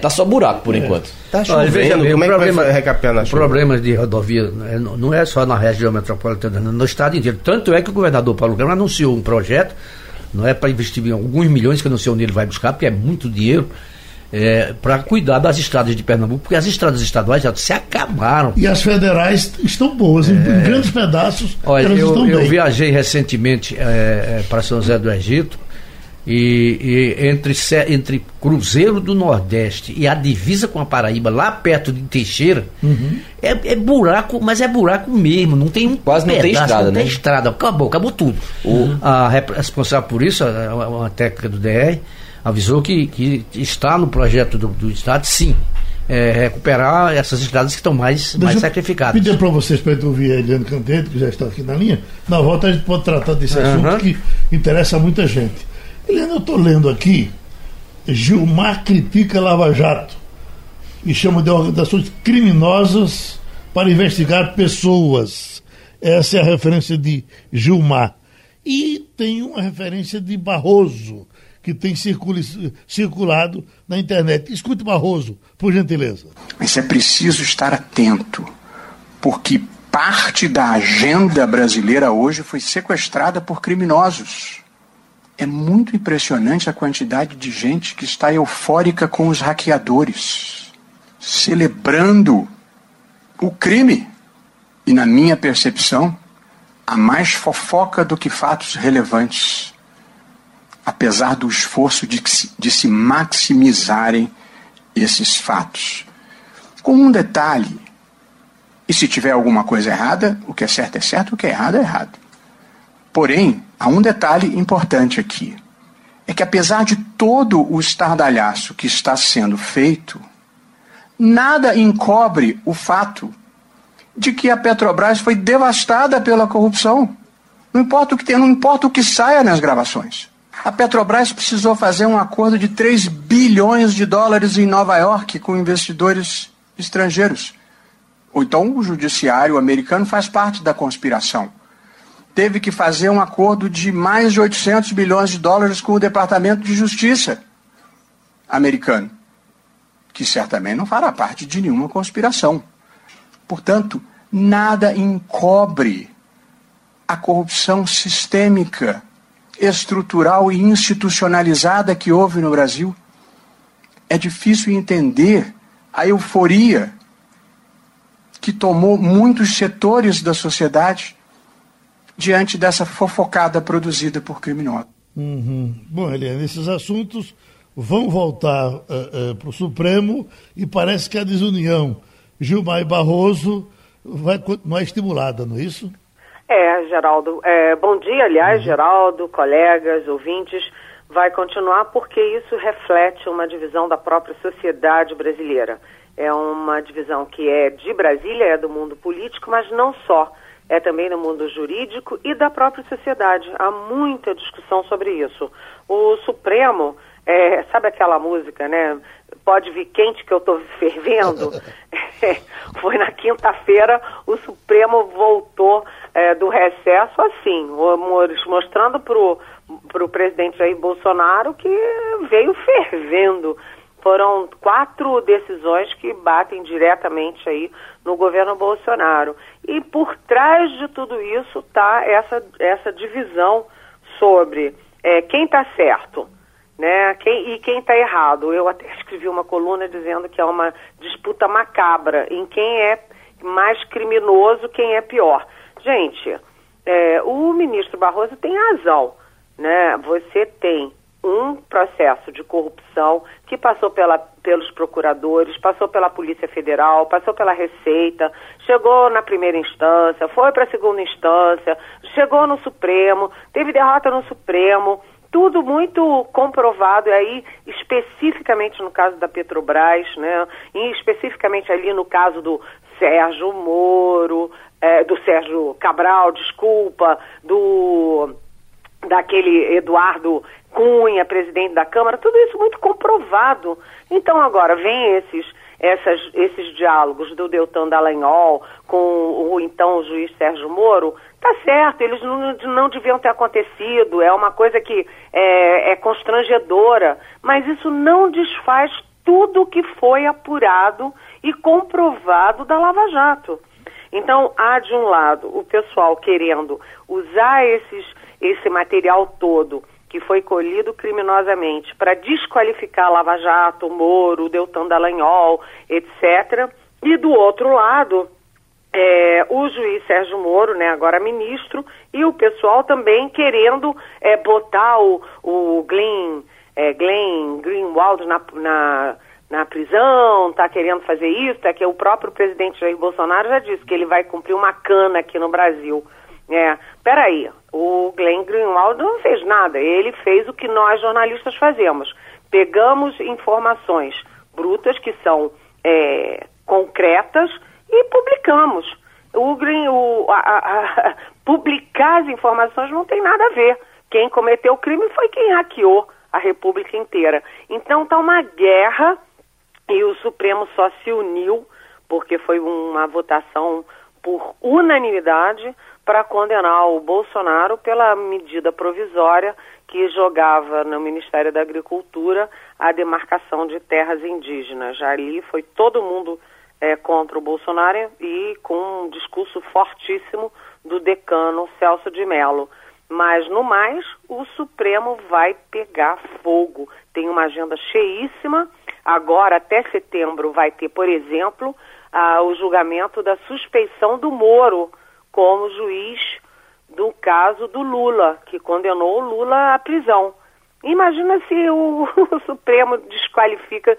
tá só buraco por enquanto. Tá Olha, chovendo, veja bem, como é que problema- vai recapear na chuva? Problemas de rodovia né, não não é só na região metropolitana, no estado inteiro. Tanto é que o governador Paulo Câmara anunciou um projeto, não é para investir em alguns milhões, que eu não sei onde ele vai buscar, porque é muito dinheiro, para cuidar das estradas de Pernambuco, porque as estradas estaduais já se acabaram. E as federais estão boas, em, em grandes pedaços Olha, elas eu, estão eu bem. viajei recentemente para São José do Egito e, e entre, entre Cruzeiro do Nordeste e a divisa com a Paraíba, lá perto de Teixeira, Uhum. é, é buraco, mas é buraco mesmo, não tem um Quase não tem estrada, não né? tem estrada, acabou, acabou tudo. A rep- responsável por isso, a- a- uma técnica do DR, avisou que, que está no projeto do, do Estado, sim, é, recuperar essas estradas que estão mais, mais Deixa sacrificadas. Pedir para vocês para ouvir a Eliane Canteto, que já está aqui na linha. Na volta a gente pode tratar desse Aham. assunto que interessa a muita gente. Eliane, eu estou lendo aqui, Gilmar critica Lava Jato e chama de organizações criminosas para investigar pessoas. Essa é a referência de Gilmar. E tem uma referência de Barroso, que tem circulado na internet. Escute Barroso, por gentileza. Mas é preciso estar atento, porque parte da agenda brasileira hoje foi sequestrada por criminosos. É muito impressionante a quantidade de gente que está eufórica com os hackeadores, celebrando o crime. E, na minha percepção, há mais fofoca do que fatos relevantes, apesar do esforço de, se- de se maximizarem esses fatos. Com um detalhe: e se tiver alguma coisa errada, o que é certo é certo, o que é errado é errado. Porém, há um detalhe importante aqui: é que apesar de todo o estardalhaço que está sendo feito, nada encobre o fato de que a Petrobras foi devastada pela corrupção. Não importa o que tem, não importa o que saia nas gravações. A Petrobras precisou fazer um acordo de 3 bilhões de dólares em Nova York com investidores estrangeiros. Ou então o judiciário americano faz parte da conspiração. Teve que fazer um acordo de mais de 800 bilhões de dólares com o Departamento de Justiça americano, que certamente não fará parte de nenhuma conspiração. Portanto, nada encobre a corrupção sistêmica, estrutural e institucionalizada que houve no Brasil. É difícil entender a euforia que tomou muitos setores da sociedade diante dessa fofocada produzida por criminosos. Uhum. Bom, Eliane, esses assuntos vão voltar uh, uh, para o Supremo e parece que a desunião Gilmar e Barroso vai continuar estimulada, não é isso? É, Geraldo. É, bom dia, aliás, uhum. Geraldo, colegas, ouvintes. Vai continuar porque isso reflete uma divisão da própria sociedade brasileira. É uma divisão que é de Brasília, é do mundo político, mas não só. É também no mundo jurídico e da própria sociedade. Há muita discussão sobre isso. O Supremo, é, sabe aquela música, né? Pode vir quente que eu estou fervendo? Foi na quinta-feira, o Supremo voltou é, do recesso assim, mostrando para o presidente Jair Bolsonaro que veio fervendo foram quatro decisões que batem diretamente aí no governo Bolsonaro. E por trás de tudo isso está essa, essa divisão sobre é, quem está certo né, quem, e quem está errado. Eu até escrevi uma coluna dizendo que é uma disputa macabra em quem é mais criminoso, quem é pior. Gente, é, o ministro Barroso tem razão. Né? Você tem um processo de corrupção que passou pela, pelos procuradores, passou pela Polícia Federal, passou pela Receita, chegou na primeira instância, foi para a segunda instância, chegou no Supremo, teve derrota no Supremo, tudo muito comprovado, e aí especificamente no caso da Petrobras, né, e especificamente ali no caso do Sérgio Moro, é, do Sérgio Cabral, desculpa, do daquele Eduardo Cunha, presidente da Câmara, tudo isso muito comprovado. Então agora vem esses essas, esses diálogos do Deltan Dallagnol com o então juiz Sérgio Moro, tá certo, eles não, não deviam ter acontecido, é uma coisa que é, é constrangedora, mas isso não desfaz tudo o que foi apurado e comprovado da Lava Jato. Então, há de um lado o pessoal querendo usar esses, esse material todo que foi colhido criminosamente para desqualificar Lava Jato, Moro, Deltan Dallagnol, etc. E do outro lado, é, o juiz Sérgio Moro, né, agora ministro, e o pessoal também querendo é, botar o, o Glenn, é, Glenn Greenwald na, na, na prisão, está querendo fazer isso, é que o próprio presidente Jair Bolsonaro já disse que ele vai cumprir uma cana aqui no Brasil. É, peraí, o Glenn Greenwald não fez nada, ele fez o que nós jornalistas fazemos. Pegamos informações brutas que são é, concretas e publicamos. O, Green, o a, a, a, publicar as informações não tem nada a ver. Quem cometeu o crime foi quem hackeou a República inteira. Então está uma guerra e o Supremo só se uniu porque foi uma votação por unanimidade para condenar o Bolsonaro pela medida provisória que jogava no Ministério da Agricultura a demarcação de terras indígenas. Já ali foi todo mundo é, contra o Bolsonaro e com um discurso fortíssimo do decano Celso de Mello. Mas, no mais, o Supremo vai pegar fogo. Tem uma agenda cheíssima. Agora, até setembro, vai ter, por exemplo, o julgamento da suspeição do Moro como juiz do caso do Lula, que condenou o Lula à prisão. Imagina se o, o Supremo desqualifica,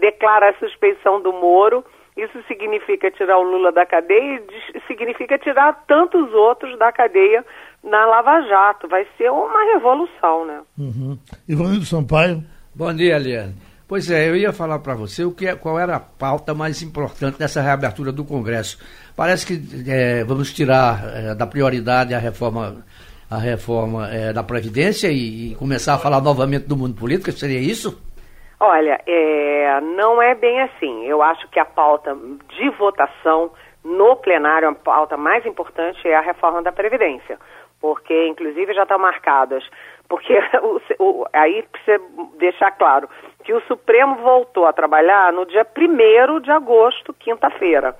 declara a suspeição do Moro, isso significa tirar o Lula da cadeia e significa tirar tantos outros da cadeia na Lava Jato. Vai ser uma revolução, né? Uhum. Ivanildo Sampaio. Bom dia, Eliane. Pois é, eu ia falar para você o que, é, qual era a pauta mais importante dessa reabertura do Congresso. Parece que é, vamos tirar é, da prioridade a reforma, a reforma é, da Previdência e, e, começar a falar novamente do mundo político, seria isso? Olha, é, não é bem assim. Eu acho que a pauta de votação no plenário, a pauta mais importante é a reforma da Previdência. Porque, inclusive, já estão tá marcadas. Porque o, o, aí precisa deixar claro que o Supremo voltou a trabalhar no dia 1 de agosto, quinta-feira.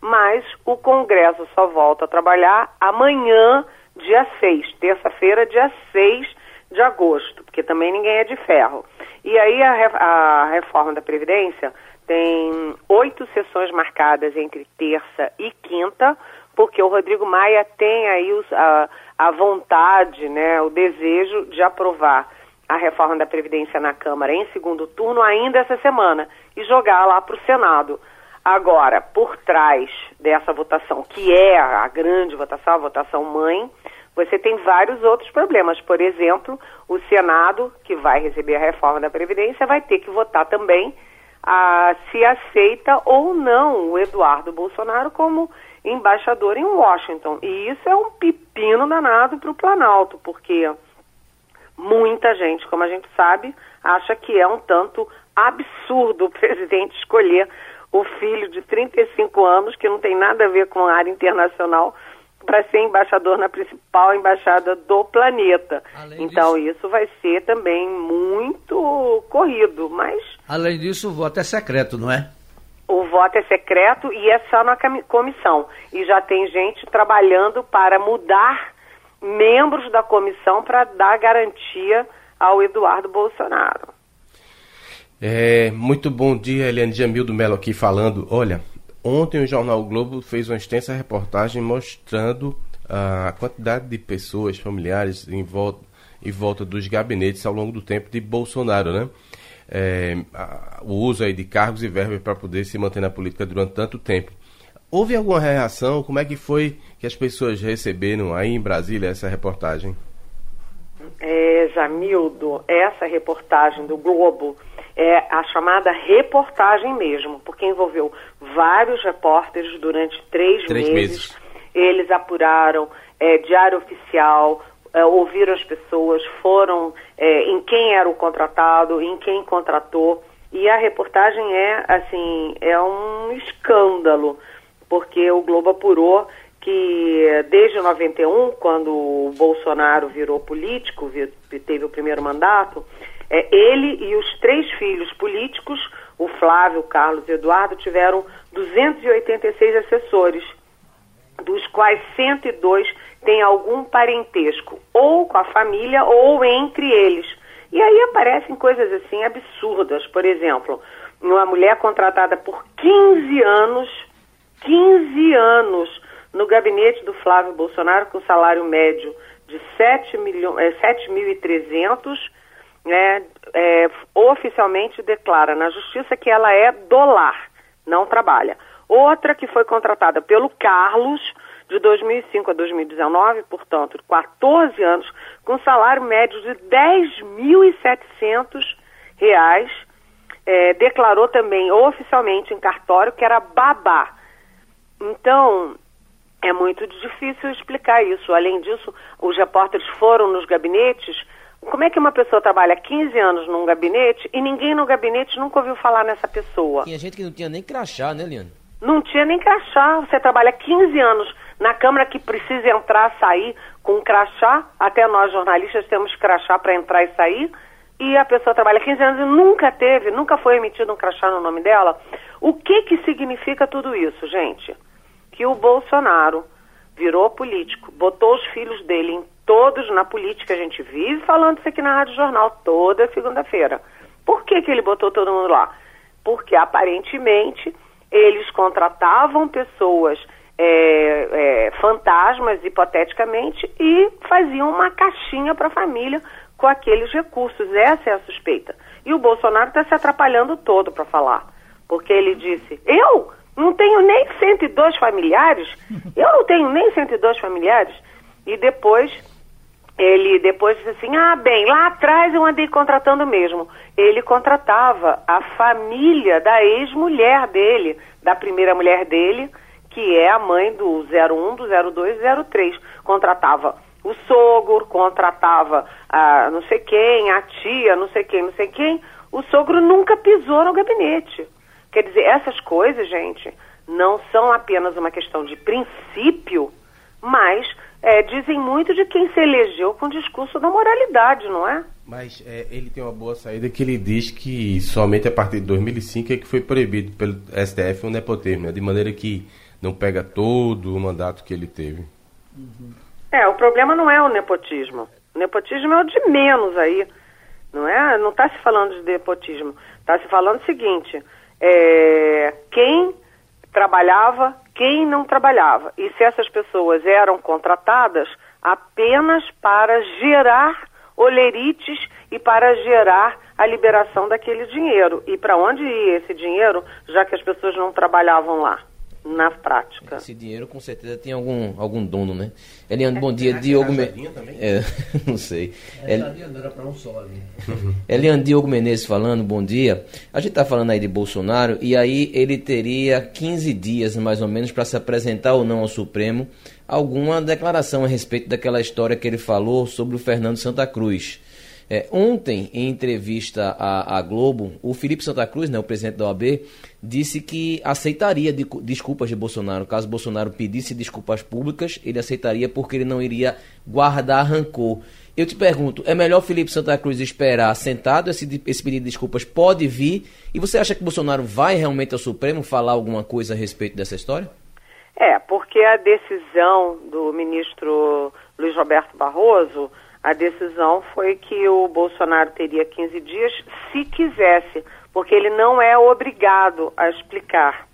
Mas o Congresso só volta a trabalhar amanhã, dia 6, terça-feira, dia 6 de agosto, porque também ninguém é de ferro. E aí a, a reforma da Previdência tem oito sessões marcadas entre terça e quinta, porque o Rodrigo Maia tem aí os, a, a vontade, né, o desejo de aprovar a reforma da Previdência na Câmara em segundo turno ainda essa semana e jogar lá para o Senado. Agora, por trás dessa votação, que é a grande votação, a votação mãe, você tem vários outros problemas. Por exemplo, o Senado, que vai receber a reforma da Previdência, vai ter que votar também a, se aceita ou não o Eduardo Bolsonaro como embaixador em Washington. E isso é um pepino danado para o Planalto, porque muita gente, como a gente sabe, acha que é um tanto absurdo o presidente escolher o filho de 35 anos, que não tem nada a ver com a área internacional, para ser embaixador na principal embaixada do planeta. Além então disso, isso vai ser também muito corrido, mas além disso o voto é secreto, não é? O voto é secreto e é só na comissão. E já tem gente trabalhando para mudar membros da comissão para dar garantia ao Eduardo Bolsonaro. É, muito bom dia, Eliane Jamil do Melo aqui falando. Olha, Ontem o Jornal o Globo fez uma extensa reportagem mostrando a quantidade de pessoas, familiares em volta, em volta dos gabinetes ao longo do tempo de Bolsonaro, né? É, a, o uso aí de cargos e verbas para poder se manter na política durante tanto tempo. Houve alguma reação? Como é que foi que as pessoas receberam aí em Brasília essa reportagem? É, Jamildo, essa reportagem do Globo é a chamada reportagem mesmo, porque envolveu vários repórteres durante três, três meses. meses. Eles apuraram é, diário oficial, é, ouviram as pessoas, foram é, em quem era o contratado, em quem contratou. E a reportagem é, assim, é um escândalo, porque o Globo apurou que desde 91, quando o Bolsonaro virou político, teve o primeiro mandato, é, ele e os três filhos políticos, o Flávio, Carlos e Eduardo, tiveram 286 assessores, dos quais 102 têm algum parentesco, ou com a família ou entre eles. E aí aparecem coisas assim absurdas. Por exemplo, uma mulher contratada por 15 anos, 15 anos, no gabinete do Flávio Bolsonaro, com salário médio de 7.300 milhões, é, 7.300 né, é, oficialmente declara na justiça que ela é do lar, não trabalha. Outra que foi contratada pelo Carlos, de 2005 a 2019, portanto, 14 anos, com salário médio de R$ 10.700, é, declarou também oficialmente em cartório que era babá. Então, é muito difícil explicar isso. Além disso, os repórteres foram nos gabinetes como é que uma pessoa trabalha 15 anos num gabinete e ninguém no gabinete nunca ouviu falar nessa pessoa? Tinha gente que não tinha nem crachá, né, Liane? Não tinha nem crachá. Você trabalha 15 anos na Câmara que precisa entrar, sair com crachá. Até nós jornalistas temos crachá para entrar e sair. E a pessoa trabalha 15 anos e nunca teve, nunca foi emitido um crachá no nome dela. O que que significa tudo isso, gente? Que o Bolsonaro virou político, botou os filhos dele em todos na política, a gente vive falando isso aqui na Rádio Jornal toda segunda-feira. Por que, que ele botou todo mundo lá? Porque aparentemente eles contratavam pessoas é, é, fantasmas, hipoteticamente, e faziam uma caixinha para a família com aqueles recursos. Essa é a suspeita. E o Bolsonaro está se atrapalhando todo para falar. Porque ele disse: Eu não tenho nem 102 familiares, eu não tenho nem 102 familiares. E depois ele depois disse assim: ah, bem, lá atrás eu andei contratando mesmo. Ele contratava a família da ex-mulher dele, da primeira mulher dele, que é a mãe do 01, do 02 e 03. Contratava o sogro, contratava a não sei quem, a tia, não sei quem, não sei quem. o sogro nunca pisou no gabinete. Quer dizer, essas coisas, gente, não são apenas uma questão de princípio, mas é, dizem muito de quem se elegeu com o discurso da moralidade, não é? Mas é, ele tem uma boa saída que ele diz que somente a partir de 2005 é que foi proibido pelo STF o nepotismo, né? de maneira que não pega todo o mandato que ele teve. É, o problema não é o nepotismo. O nepotismo é o de menos aí. Não é? Não está se falando de nepotismo. Está se falando o seguinte: é, quem trabalhava, quem não trabalhava. E se essas pessoas eram contratadas apenas para gerar olerites e para gerar a liberação daquele dinheiro. E para onde ia esse dinheiro, já que as pessoas não trabalhavam lá? Na prática. Esse dinheiro com certeza tem algum, algum dono, né? Eliane, bom dia. Diogo Me... É, não sei. El... Eliane Diogo Menezes falando, bom dia. A gente está falando aí de Bolsonaro e aí ele teria 15 dias mais ou menos para se apresentar ou não ao Supremo alguma declaração a respeito daquela história que ele falou sobre o Fernando Santa Cruz. É, ontem, em entrevista à, Globo, o Felipe Santa Cruz, né, o presidente da OAB, disse que aceitaria de, desculpas de Bolsonaro. Caso Bolsonaro pedisse desculpas públicas, ele aceitaria porque ele não iria guardar rancor. Eu te pergunto, é melhor Felipe Santa Cruz esperar sentado? Esse, esse pedido de desculpas pode vir? E você acha que Bolsonaro vai realmente ao Supremo falar alguma coisa a respeito dessa história? É, porque a decisão do ministro Luiz Roberto Barroso a decisão foi que o Bolsonaro teria 15 dias se quisesse, porque ele não é obrigado a explicar.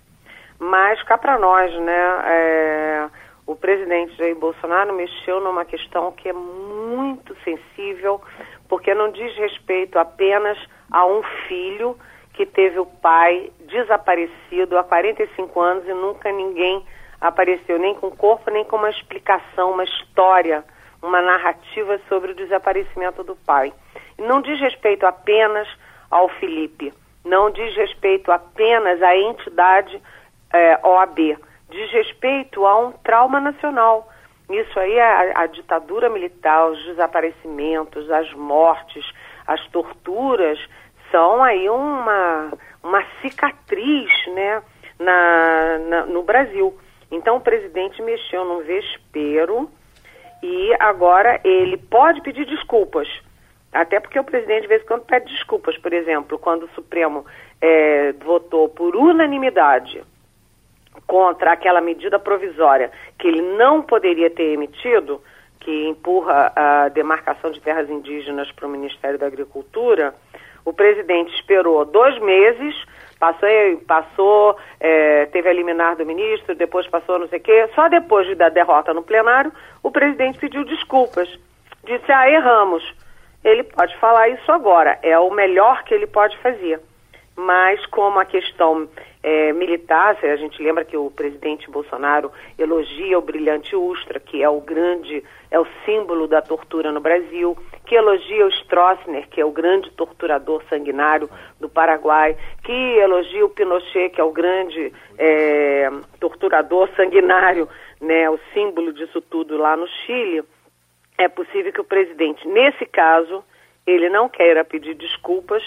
Mas cá para nós, né, é, o presidente Jair Bolsonaro mexeu numa questão que é muito sensível, porque não diz respeito apenas a um filho que teve o pai desaparecido há 45 anos e nunca ninguém apareceu, nem com corpo, nem com uma explicação, uma história uma narrativa sobre o desaparecimento do pai. Não diz respeito apenas ao Felipe, não diz respeito apenas à entidade é, OAB, diz respeito a um trauma nacional. Isso aí é a, a ditadura militar, os desaparecimentos, as mortes, as torturas são aí uma, uma cicatriz né, na, na, no Brasil. Então o presidente mexeu num vespeiro e agora ele pode pedir desculpas. Até porque o presidente de vez em quando pede desculpas. Por exemplo, quando o Supremo é, votou por unanimidade contra aquela medida provisória que ele não poderia ter emitido, que empurra a demarcação de terras indígenas para o Ministério da Agricultura, o presidente esperou dois meses Passou, passou é, teve a liminar do ministro, depois passou não sei o quê. Só depois da derrota no plenário, o presidente pediu desculpas. Disse, ah, erramos. Ele pode falar isso agora, é o melhor que ele pode fazer. Mas como a questão é, militar, a gente lembra que o presidente Bolsonaro elogia o brilhante Ustra, que é o grande, é o símbolo da tortura no Brasil, que elogia o Stroessner, que é o grande torturador sanguinário do Paraguai, que elogia o Pinochet, que é o grande é, torturador sanguinário, né, o símbolo disso tudo lá no Chile. É possível que o presidente, nesse caso, ele não queira pedir desculpas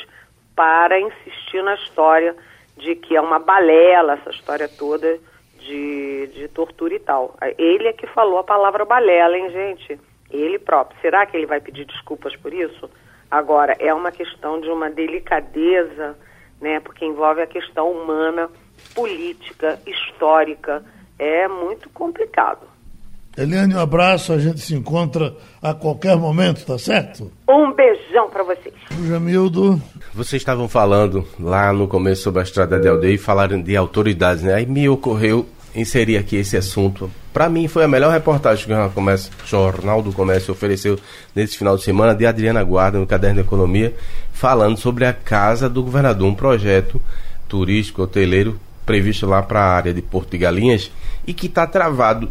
para insistir na história de que é uma balela essa história toda de, de tortura e tal. Ele é que falou a palavra balela, hein, gente? Ele próprio. Será que ele vai pedir desculpas por isso? Agora, é uma questão de uma delicadeza, né? Porque envolve a questão humana, política, histórica. É muito complicado. Eliane, um abraço, a gente se encontra a qualquer momento, tá certo? Um beijão para vocês. O Jamildo. Vocês estavam falando lá no começo sobre a estrada de aldeia e falaram de autoridades, né? Aí me ocorreu inserir aqui esse assunto. Para mim foi a melhor reportagem que o Comércio, Jornal do Comércio ofereceu nesse final de semana de Adriana Guarda no Caderno de Economia, falando sobre a casa do governador, um projeto turístico hoteleiro previsto lá para a área de Porto de Galinhas e que está travado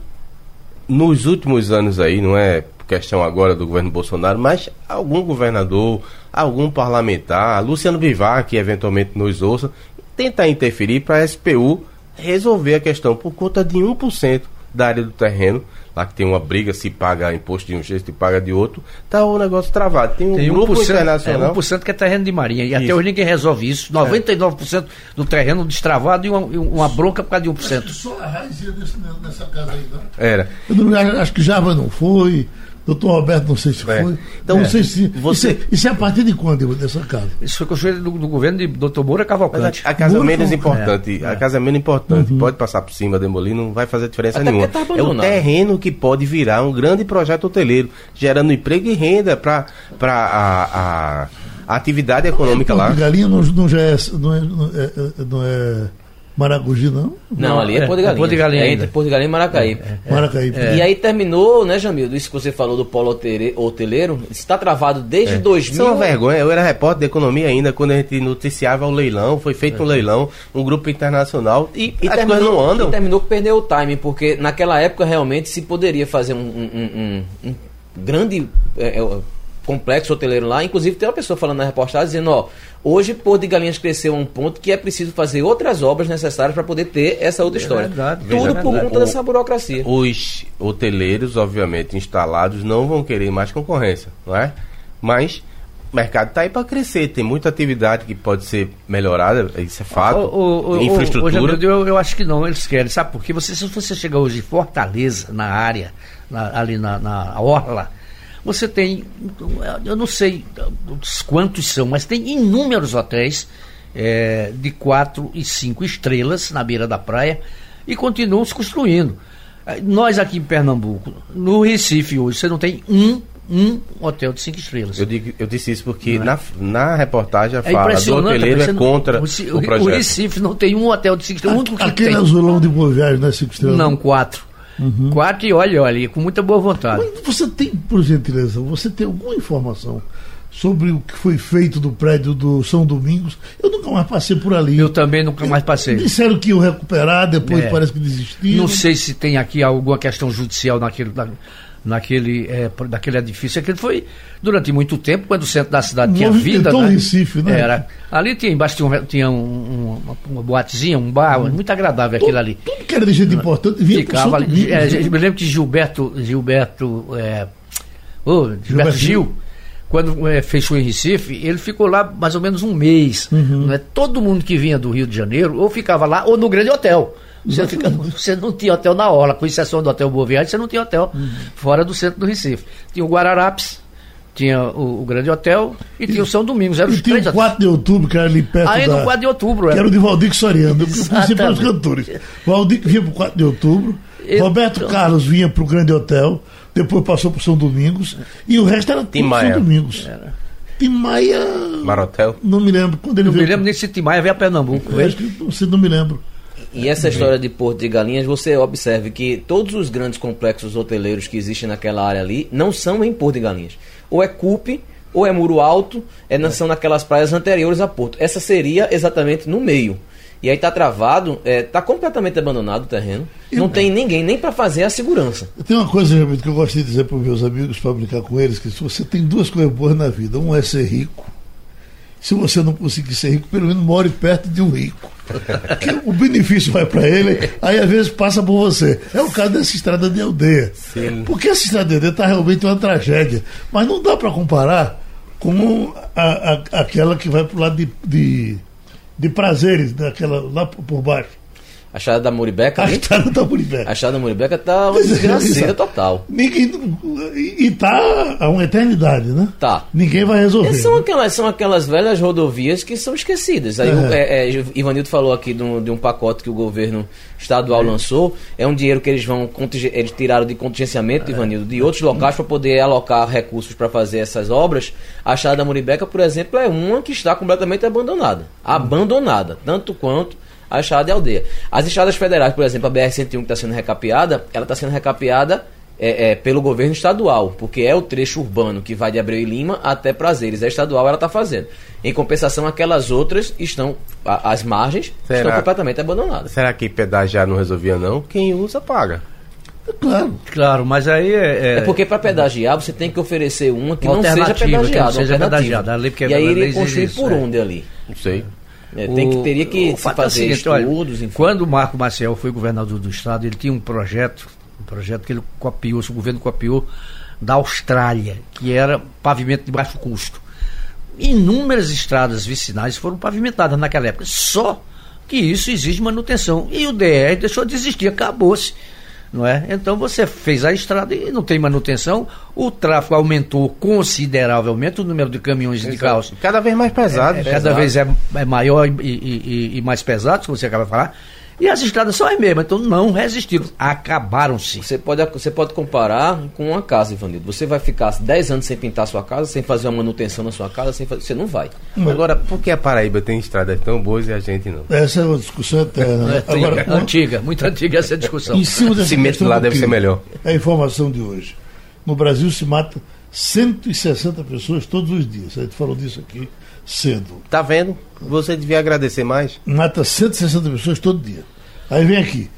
nos últimos anos aí, não é questão agora do governo Bolsonaro, mas algum governador, algum parlamentar, Luciano Bivar, que eventualmente nos ouça, tentar interferir para a SPU resolver a questão por conta de 1% da área do terreno lá que tem uma briga se paga imposto de um jeito e paga de outro, tá o negócio travado. Tem um Tem grupo 1%, internacional. É, 1% que é terreno de marinha. E até Isso. hoje ninguém resolve isso. 99% do terreno destravado e uma, e uma bronca por causa de 1%. Só a raiz ia nesse- nessa casa aí, né? Era. Eu não- acho que Java não foi, doutor Roberto não sei se É. foi. Então, não sei se. você- Isso, é, isso é a partir de quando dessa casa? Isso foi construído do, do governo de Dr. Moura Cavalcante. a, a casa Muito menos bom. importante, a casa menos importante, pode passar por cima, demolir, não vai fazer diferença Até nenhuma. tá é o abandonado. terreno que pode virar um grande projeto hoteleiro, gerando emprego e renda para a, a, a atividade econômica lá. de Galinha não, não já é, não é, não é, não é Maragogi, não? Não, ali é, é, Porto de é Galinha. Porto de Galinha É entre Porto de Galinha e Maracaí. Maracaí. E aí terminou, né, Jamil? Isso que você falou do polo hoteleiro, está travado desde 2000. Isso é uma vergonha. Eu era repórter de economia ainda quando a gente noticiava o leilão. Foi feito um leilão, um grupo internacional e, E as coisas não andam. e terminou que perdeu o timing, porque naquela época realmente se poderia fazer um, um- um- um- um grande é, é, complexo hoteleiro lá. Inclusive tem uma pessoa falando na reportagem dizendo, ó, hoje Porto de Galinhas cresceu a um ponto que é preciso fazer outras obras necessárias para poder ter essa outra história. verdade, Tudo por conta dessa burocracia. Os hoteleiros, obviamente, instalados, não vão querer mais concorrência, não é? Mas o mercado está aí para crescer. Tem muita atividade que pode ser melhorada, isso é fato. O- o- Infraestrutura. o- eu, eu acho que não, eles querem. Sabe por quê? Você, se você chegar hoje em Fortaleza, na área, na- ali na, na Orla, você tem, eu não sei os quantos são, mas tem inúmeros hotéis é, de quatro e cinco estrelas na beira da praia e continuam se construindo. Eh, Nós aqui em Pernambuco, no Recife hoje, você não tem um, um hotel de cinco estrelas. Eu, digo- eu disse isso porque na, na reportagem É fala do hoteleiro é não- contra o, o, Reci- o projeto. Recife não tem um hotel de cinco estrelas. Aquele azulão de boa viagem, né? Cinco estrelas. Não, quatro. Uhum. Quatro e olha, olha, com muita boa vontade. Mas você tem, por gentileza, você tem alguma informação sobre o que foi feito do prédio do São Domingos? Eu nunca mais passei por ali. Eu também nunca mais passei. Disseram que iam recuperar, depois É. parece que desistiram. Não sei se tem aqui alguma questão judicial naquele, na- naquele, é, naquele edifício. Aquele foi durante muito tempo, quando o centro da cidade tinha vida. Movimentou Né? Recife, né? Era. Ali tinha, embaixo tinha, um, tinha um- um- uma, uma boatezinha, um bar, muito agradável aquilo ali. Tudo que era de gente importante vinha Ficava ali. É, eu me lembro que Gilberto, Gilberto, é, ô, Gilberto, Gilberto Gil, quando é, fechou em Recife, ele ficou lá mais ou menos um mês. Uhum. Não é? Todo mundo que vinha do Rio de Janeiro ou ficava lá ou no grande hotel. Você, fica- você não tinha hotel na orla, com exceção do Hotel Boa Viagem, você não tinha hotel Uhum. fora do centro do Recife. Tinha o Guararapes, tinha o, o Grande Hotel e, tinha o São Domingos. Eram E os tinha três o 4 de outubro, que era ali perto Aí da... no 4 de outubro, Que era. era o de Valdir Soriano. Eu conheci pelos Exatamente. cantores. Valdir vinha pro 4 de outubro, Eu- Roberto Carlos vinha pro Grande Hotel, depois passou pro São Domingos, e o resto era Tim. São Domingos. Tim Maia. Marotel. Não me lembro. Quando ele Não me veio. lembro nem se Timaya veio a Pernambuco. Eu acho que não me lembro. E essa história de Porto de Galinhas, você observe que todos os grandes complexos hoteleiros que existem naquela área ali não são em Porto de Galinhas. Ou é Cupe, ou é Muro Alto, é, não são naquelas praias anteriores a Porto. Essa seria exatamente no meio. E aí tá travado, é, tá completamente abandonado o terreno. Não tem ninguém nem para fazer a segurança. Tem uma coisa, realmente, que eu gosto de dizer para os meus amigos, para brincar com eles, que se você tem duas coisas boas na vida, um é ser rico. Se você não conseguir ser rico, pelo menos more perto de um rico. Porque o benefício vai para ele, aí às vezes passa por você. É o caso dessa estrada de aldeia. Sim. Porque essa estrada de aldeia está realmente uma tragédia. Mas não dá para comparar com a- a- aquela que vai para o lado de, de, de prazeres, daquela lá por baixo. A Chada da Muribeca, A estrada da Muribeca. a da Muribeca tá uma é, desgraceira total. Ninguém, e está há uma eternidade, né? Tá. Ninguém vai resolver. São né? aquelas, são aquelas velhas rodovias que são esquecidas. Aí, É. é, é, Ivanildo falou aqui de um, de um pacote que o governo estadual lançou. É um dinheiro que eles vão eles tiraram de contingenciamento, Ivanildo, de outros locais para poder alocar recursos para fazer essas obras. A Chada da Muribeca, por exemplo, é uma que está completamente abandonada. Abandonada, tanto quanto a estrada de aldeia. As estradas federais, por exemplo, a BR-101 que está sendo recapeada, ela está sendo recapeada é, é, pelo governo estadual, porque é o trecho urbano que vai de Abreu e Lima até Prazeres. A estadual ela está fazendo. Em compensação, aquelas outras estão, a- as margens, Será? estão completamente abandonadas. Será que pedagiar não resolvia não? Quem usa paga. Claro. Claro, mas aí é. É porque para pedagiar você tem que oferecer uma que Uma não seja pedagiada. seja pedagiada. Porque e aí iria exige construir isso, por é. onde ali? Não sei. É, tem que, teria que o se é fazer seguinte, olha, estudos, enfim. Quando o Marco Maciel foi governador do estado, ele tinha um projeto Um projeto que ele copiou, o governo copiou da Austrália, que era pavimento de baixo custo. Inúmeras estradas vicinais foram pavimentadas naquela época. Só que isso exige manutenção. E o DR deixou de existir, acabou-se. Não é? Então você fez a estrada e não tem manutenção, o tráfego aumentou consideravelmente, o número de caminhões e de carros. Cada vez mais pesado. É, cada vez é, é maior e, e, e, e mais pesado, como você acaba de falar. E as estradas são as mesmas, então não resistiram, acabaram-se. Você pode, você pode comparar com uma casa, Ivanildo. Você vai ficar 10 anos sem pintar a sua casa, sem fazer uma manutenção na sua casa, sem fazer, você não vai. Agora, por que a Paraíba tem estradas tão boas e a gente não? Essa é uma discussão eterna. Né? É, Agora, uma... antiga, muito antiga essa discussão. Em cima dessa Cimento lá deve ser melhor. É a informação de hoje. No Brasil se mata 160 pessoas todos os dias. A gente falou disso aqui cedo. Tá vendo? Você devia agradecer mais. Mata 160 pessoas todo dia. Aí vem aqui.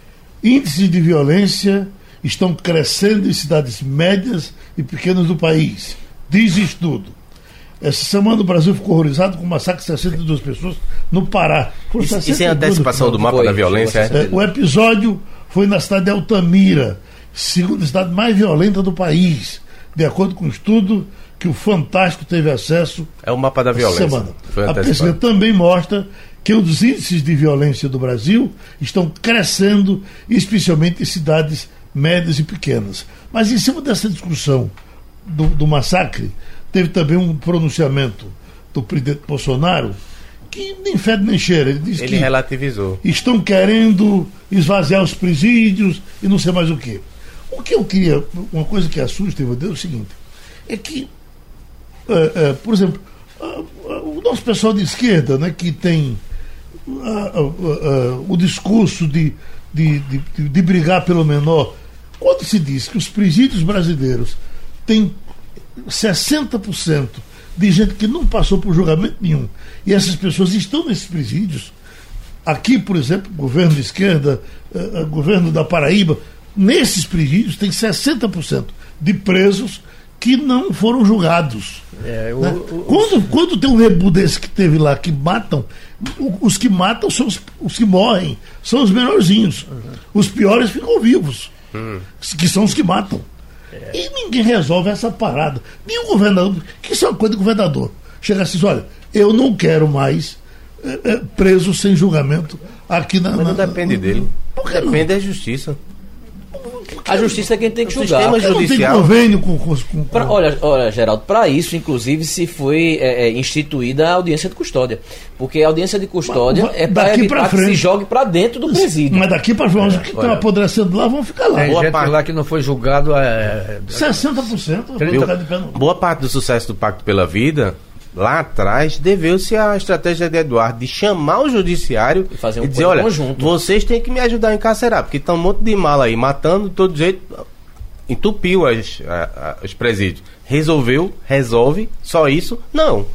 Índices de violência estão crescendo em cidades médias e pequenas do país. Diz estudo. Essa semana o Brasil ficou horrorizado com o massacre de 62 pessoas no Pará. Isso, isso é a antecipação do mapa foi, da violência, é? O episódio foi na cidade de Altamira, segunda cidade mais violenta do país, de acordo com o um estudo que o Fantástico teve acesso. É o mapa da violência. Semana. a pesquisa também mostra que os índices de violência do Brasil estão crescendo, especialmente em cidades médias e pequenas. Mas em cima dessa discussão do, do massacre, teve também um pronunciamento do presidente Bolsonaro que nem fede nem cheira. Ele disse Ele que relativizou. estão querendo esvaziar os presídios e não sei mais o que. O que eu queria, uma coisa que assusta, Deus, é o seguinte, é que, é, é, por exemplo, o nosso pessoal de esquerda, né, que tem o discurso de, de, de, de brigar pelo menor, quando se diz que os presídios brasileiros têm 60% de gente que não passou por julgamento nenhum, e essas pessoas estão nesses presídios, aqui, por exemplo, governo de esquerda, uh, governo da Paraíba, nesses presídios tem 60% de presos que não foram julgados. É, o, né? o, quando, quando tem um rebu desse que teve lá que matam, os que matam são os, os que morrem, são os menorzinhos. Uhum. Os piores ficam vivos, uhum. que são os que matam. É. E ninguém resolve essa parada. Nem o governador, que isso é uma coisa do governador. Chega assim, olha, eu não quero mais é, preso sem julgamento aqui na. Mas não depende na, dele. Depende da justiça. A justiça é quem tem que o julgar. Sistema judicial. Não tem convênio com, com, com... Pra, olha, olha, Geraldo, para isso, inclusive, se foi é, é, instituída a audiência de custódia. Porque a audiência de custódia mas, é para evitar que se jogue para dentro do presídio. Mas daqui para frente, os que estão apodrecendo lá vão ficar lá. Tem Boa gente parte... lá que não foi julgado. É... 60%. Boa parte do sucesso do Pacto pela Vida lá atrás deveu-se à estratégia de Eduardo de chamar o judiciário e, fazer um e dizer, olha, conjunto. vocês têm que me ajudar a encarcerar, porque está um monte de mala aí, matando de todo jeito, entupiu as, a, a, os presídios. Resolveu, resolve, só isso? Não.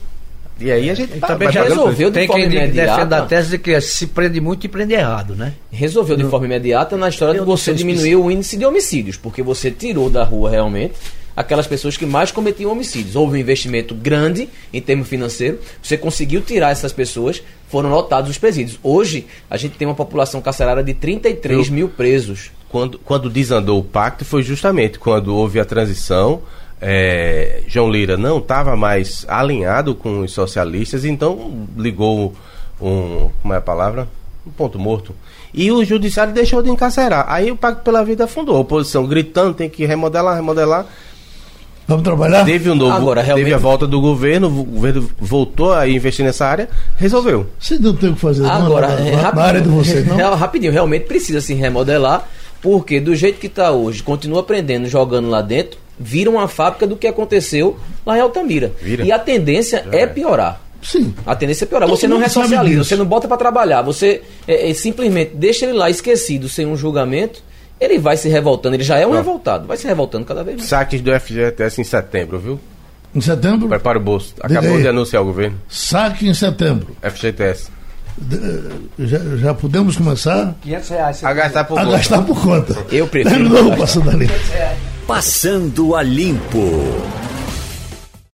E aí a gente tá, também já resolveu de Tem forma quem imediata. defende a tese de que se prende muito e prende errado, né? Resolveu de no, forma imediata na história de você diminuir o índice de homicídios, porque você tirou da rua realmente aquelas pessoas que mais cometiam homicídios. Houve um investimento grande em termos financeiros, você conseguiu tirar essas pessoas, foram lotados os presídios. Hoje, a gente tem uma população carcerária de 33 Eu, mil presos. Quando, quando desandou o pacto, foi justamente quando houve a transição. É, João Lira não estava mais alinhado com os socialistas, então ligou um. Como é a palavra? Um ponto morto. E o judiciário deixou de encarcerar. Aí o Pacto pela Vida afundou. A oposição gritando, tem que remodelar, remodelar. Vamos trabalhar? Teve um novo, Agora, realmente... teve a volta do governo, o governo voltou a investir nessa área, resolveu. Você não tem o que fazer Agora, não, na, na, na área de vocês, não? Rapidinho, realmente precisa se remodelar, porque do jeito que está hoje, continua aprendendo, jogando lá dentro, vira uma fábrica do que aconteceu lá em Altamira. Vira. E a tendência é, é piorar. Sim. A tendência é piorar. Todo você não ressocializa, você não bota para trabalhar, você é, é, simplesmente deixa ele lá esquecido, sem um julgamento ele vai se revoltando, ele já é um revoltado, vai se revoltando cada vez mais. Saques do FGTS em setembro, viu? Em setembro? Prepara o bolso. Acabou de anunciar o governo. Saque em setembro. FGTS. De, já, já podemos começar 500 reais a gastar por a conta. gastar por conta. Eu prefiro. Não, passando a limpo. Passando a limpo.